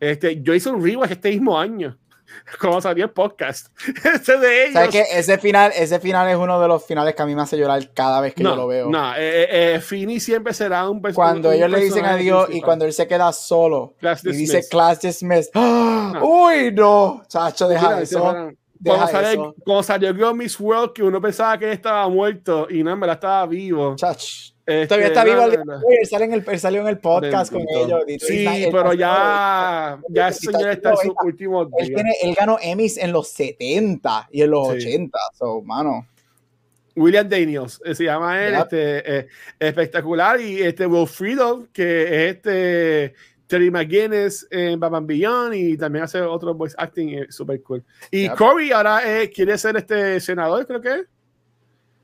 Speaker 2: Este, yo hice un rewatch este mismo año. Como salió el podcast. Ese de ellos.
Speaker 1: ¿Sabes que ese final, ese final es uno de los finales que a mí me hace llorar cada vez que
Speaker 2: no,
Speaker 1: yo lo veo.
Speaker 2: No, eh, eh, Fini siempre será un personaje.
Speaker 1: Cuando ellos le dicen adiós y cuando él se queda solo
Speaker 2: class
Speaker 1: y dice class dismissed. ¡Oh! No. ¡Uy, no! Chacho, deja
Speaker 2: Mira,
Speaker 1: eso.
Speaker 2: Cuando salió, cuando salió Girl Miss World, que uno pensaba que él estaba muerto y no, en verdad estaba vivo.
Speaker 1: Chach.
Speaker 2: Este,
Speaker 1: Todavía está vivo. el, sale en el, salió en el podcast con ellos.
Speaker 2: Sí, pero ya, ya ese señor está en sus últimos
Speaker 1: Él,
Speaker 2: días.
Speaker 1: tiene, él ganó Emmys en los 70 y en los
Speaker 2: Sí.
Speaker 1: 80. So, mano.
Speaker 2: William Daniels, eh, se llama él, este, eh, espectacular. Y este Wilfredo, que es este Terry McGuinness en Batman Beyond y también hace otro voice acting eh, super cool. Y
Speaker 1: Yep.
Speaker 2: Corey ahora eh, quiere ser este senador, creo que.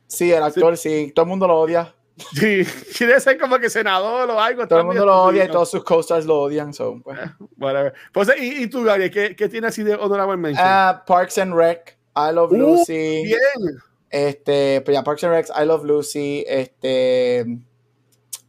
Speaker 1: Sí, el actor, sí. Todo el mundo lo odia.
Speaker 2: Sí, quiere ser como que senador o algo.
Speaker 1: Todo el mundo lo odia y todos sus co-stars lo odian. So, pues.
Speaker 2: Whatever. Pues, ¿y, y tú, Gabriel, qué, qué tienes así de honorable mention?
Speaker 1: Ah, Parks and Rec, I Love
Speaker 2: Uh,
Speaker 1: Lucy.
Speaker 2: Bien.
Speaker 1: Este, pues ya Parks and Rec, I Love Lucy. Este,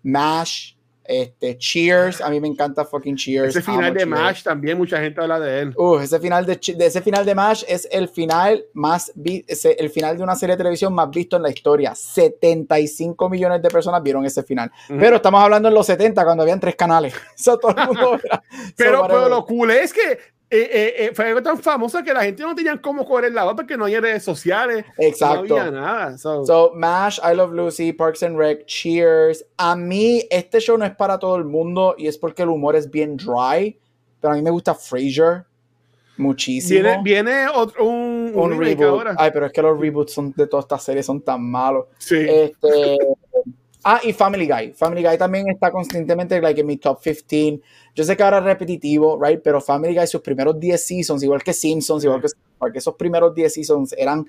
Speaker 1: MASH. Este, Cheers. A mí me encanta fucking Cheers.
Speaker 2: Ese final de
Speaker 1: Cheers.
Speaker 2: MASH también, mucha gente habla de él.
Speaker 1: Uh, ese final de, de ese final de MASH es el final más vi- el final de una serie de televisión más visto en la historia. 75 millones de personas vieron ese final. Pero estamos hablando en los 70 cuando habían tres canales. Eso todo el mundo. So,
Speaker 2: Pero, pero lo cool es que eh, eh, eh, fue algo tan famoso que la gente no tenía cómo coger el lado porque no había redes sociales,
Speaker 1: Exacto.
Speaker 2: no había nada. So,
Speaker 1: So, MASH, I Love Lucy, Parks and Rec, Cheers. A mí, este show no es para todo el mundo y es porque el humor es bien dry. Pero a mí me gusta Frasier muchísimo.
Speaker 2: viene, viene otro, un,
Speaker 1: reboot.
Speaker 2: ahora.
Speaker 1: Ay, pero es que los reboots son, de todas estas series son tan malos.
Speaker 2: Sí.
Speaker 1: Este, ah, y Family Guy. Family Guy también está constantemente like, en mi top 15. Yo sé que ahora es repetitivo, right? Pero Family Guy, sus primeros 10 seasons, igual que Simpsons, igual que porque esos primeros 10 seasons eran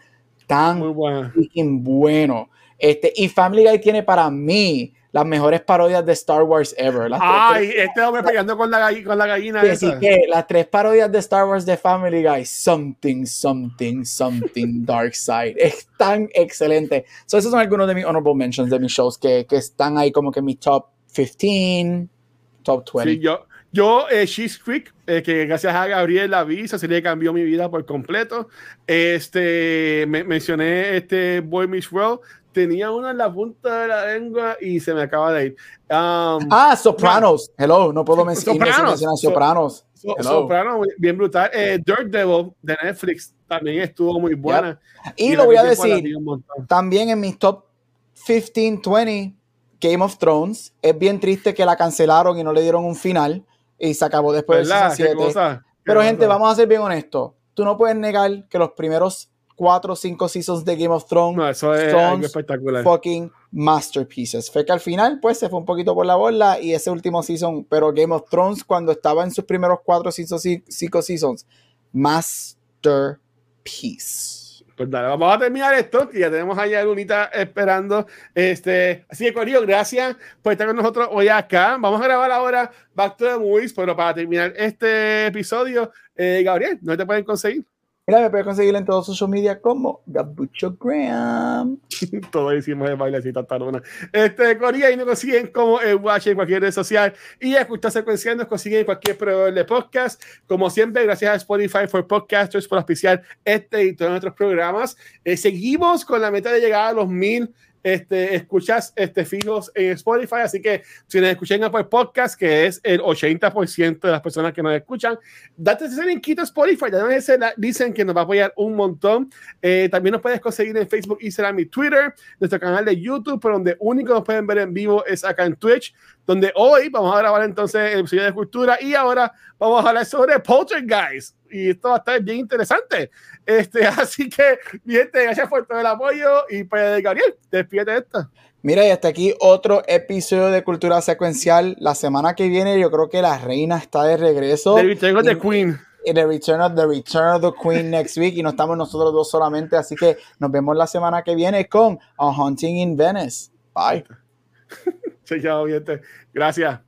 Speaker 1: tan
Speaker 2: Muy
Speaker 1: freaking buenos. Este, y Family Guy tiene para mí las mejores parodias de Star Wars ever. Las
Speaker 2: Ay, este hombre peleando con la, con la gallina
Speaker 1: tres,
Speaker 2: esa.
Speaker 1: así que las tres parodias de Star Wars de Family Guy, something, something, something, Dark Side, es tan excelente. So, esos son algunos de mis honorable mentions de mis shows que, que están ahí como que en mi top 15, top 20.
Speaker 2: Sí, yo, yo eh, She's Creek, eh, que gracias a Gabriel la vi, esa serie cambió mi vida por completo. Este, me- mencioné este Boy Meets World, tenía una en la punta de la lengua y se me acaba de ir.
Speaker 1: Um, ah, Sopranos. Hello, no puedo mencionar Sopranos. Sopranos.
Speaker 2: Sopranos, bien brutal. Eh, Dirt Devil de Netflix también estuvo muy buena.
Speaker 1: Y, lo voy a decir, también en mis top 15, 20, Game of Thrones. Es bien triste que la cancelaron y no le dieron un final y se acabó después de 7. Pero gente, vamos a ser bien honestos. Tú no puedes negar que los primeros cuatro o cinco seasons de Game of Thrones
Speaker 2: son espectacular.
Speaker 1: fucking masterpieces. Fue que al final, pues, se fue un poquito por la bola y ese último season, pero Game of Thrones, cuando estaba en sus primeros cuatro seasons, cinco seasons, masterpiece.
Speaker 2: Pues dale, vamos a terminar esto, que ya tenemos allá a Lunita esperando. Este, así que, Corillo, gracias por estar con nosotros hoy acá. Vamos a grabar ahora Back to the Movies, pero para terminar este episodio, eh, Gabriel, ¿no te pueden conseguir?
Speaker 1: Mira, me puedes conseguir en todos sus social media como Gabucho Graham.
Speaker 2: Todo hicimos de bailecita taruna. Este, Corea y nos consiguen como el Watch en cualquier red social. Y escuchar secuencial nos consiguen en cualquier proveedor de podcast. Como siempre, gracias a Spotify for Podcasters por auspiciar este y todos nuestros programas. Eh, seguimos con la meta de llegar a los mil este, escuchas este, fijos en Spotify. Así que si nos escuchan Apple Podcast, que es el 80% de las personas que nos escuchan, date ese linkito a Spotify. Ya dicen que nos va a apoyar un montón. Eh, también nos puedes conseguir en Facebook, Instagram y Twitter, nuestro canal de YouTube, pero donde único nos pueden ver en vivo es acá en Twitch, donde hoy vamos a grabar entonces el episodio de cultura y ahora vamos a hablar sobre Poltergeist. Y esto va a estar bien interesante. Este, así que, mi gente, gracias por todo el apoyo. Y pues, Gabriel, despídete de esta.
Speaker 1: Mira, y hasta aquí otro episodio de Cultura Secuencial. La semana que viene, yo creo que la reina está de regreso.
Speaker 2: The Return of the Queen.
Speaker 1: The Return of the Return of the Queen next week. Y no estamos nosotros dos solamente. Así que nos vemos la semana que viene con A Hunting in Venice. Bye.
Speaker 2: Chao, gente. Gracias.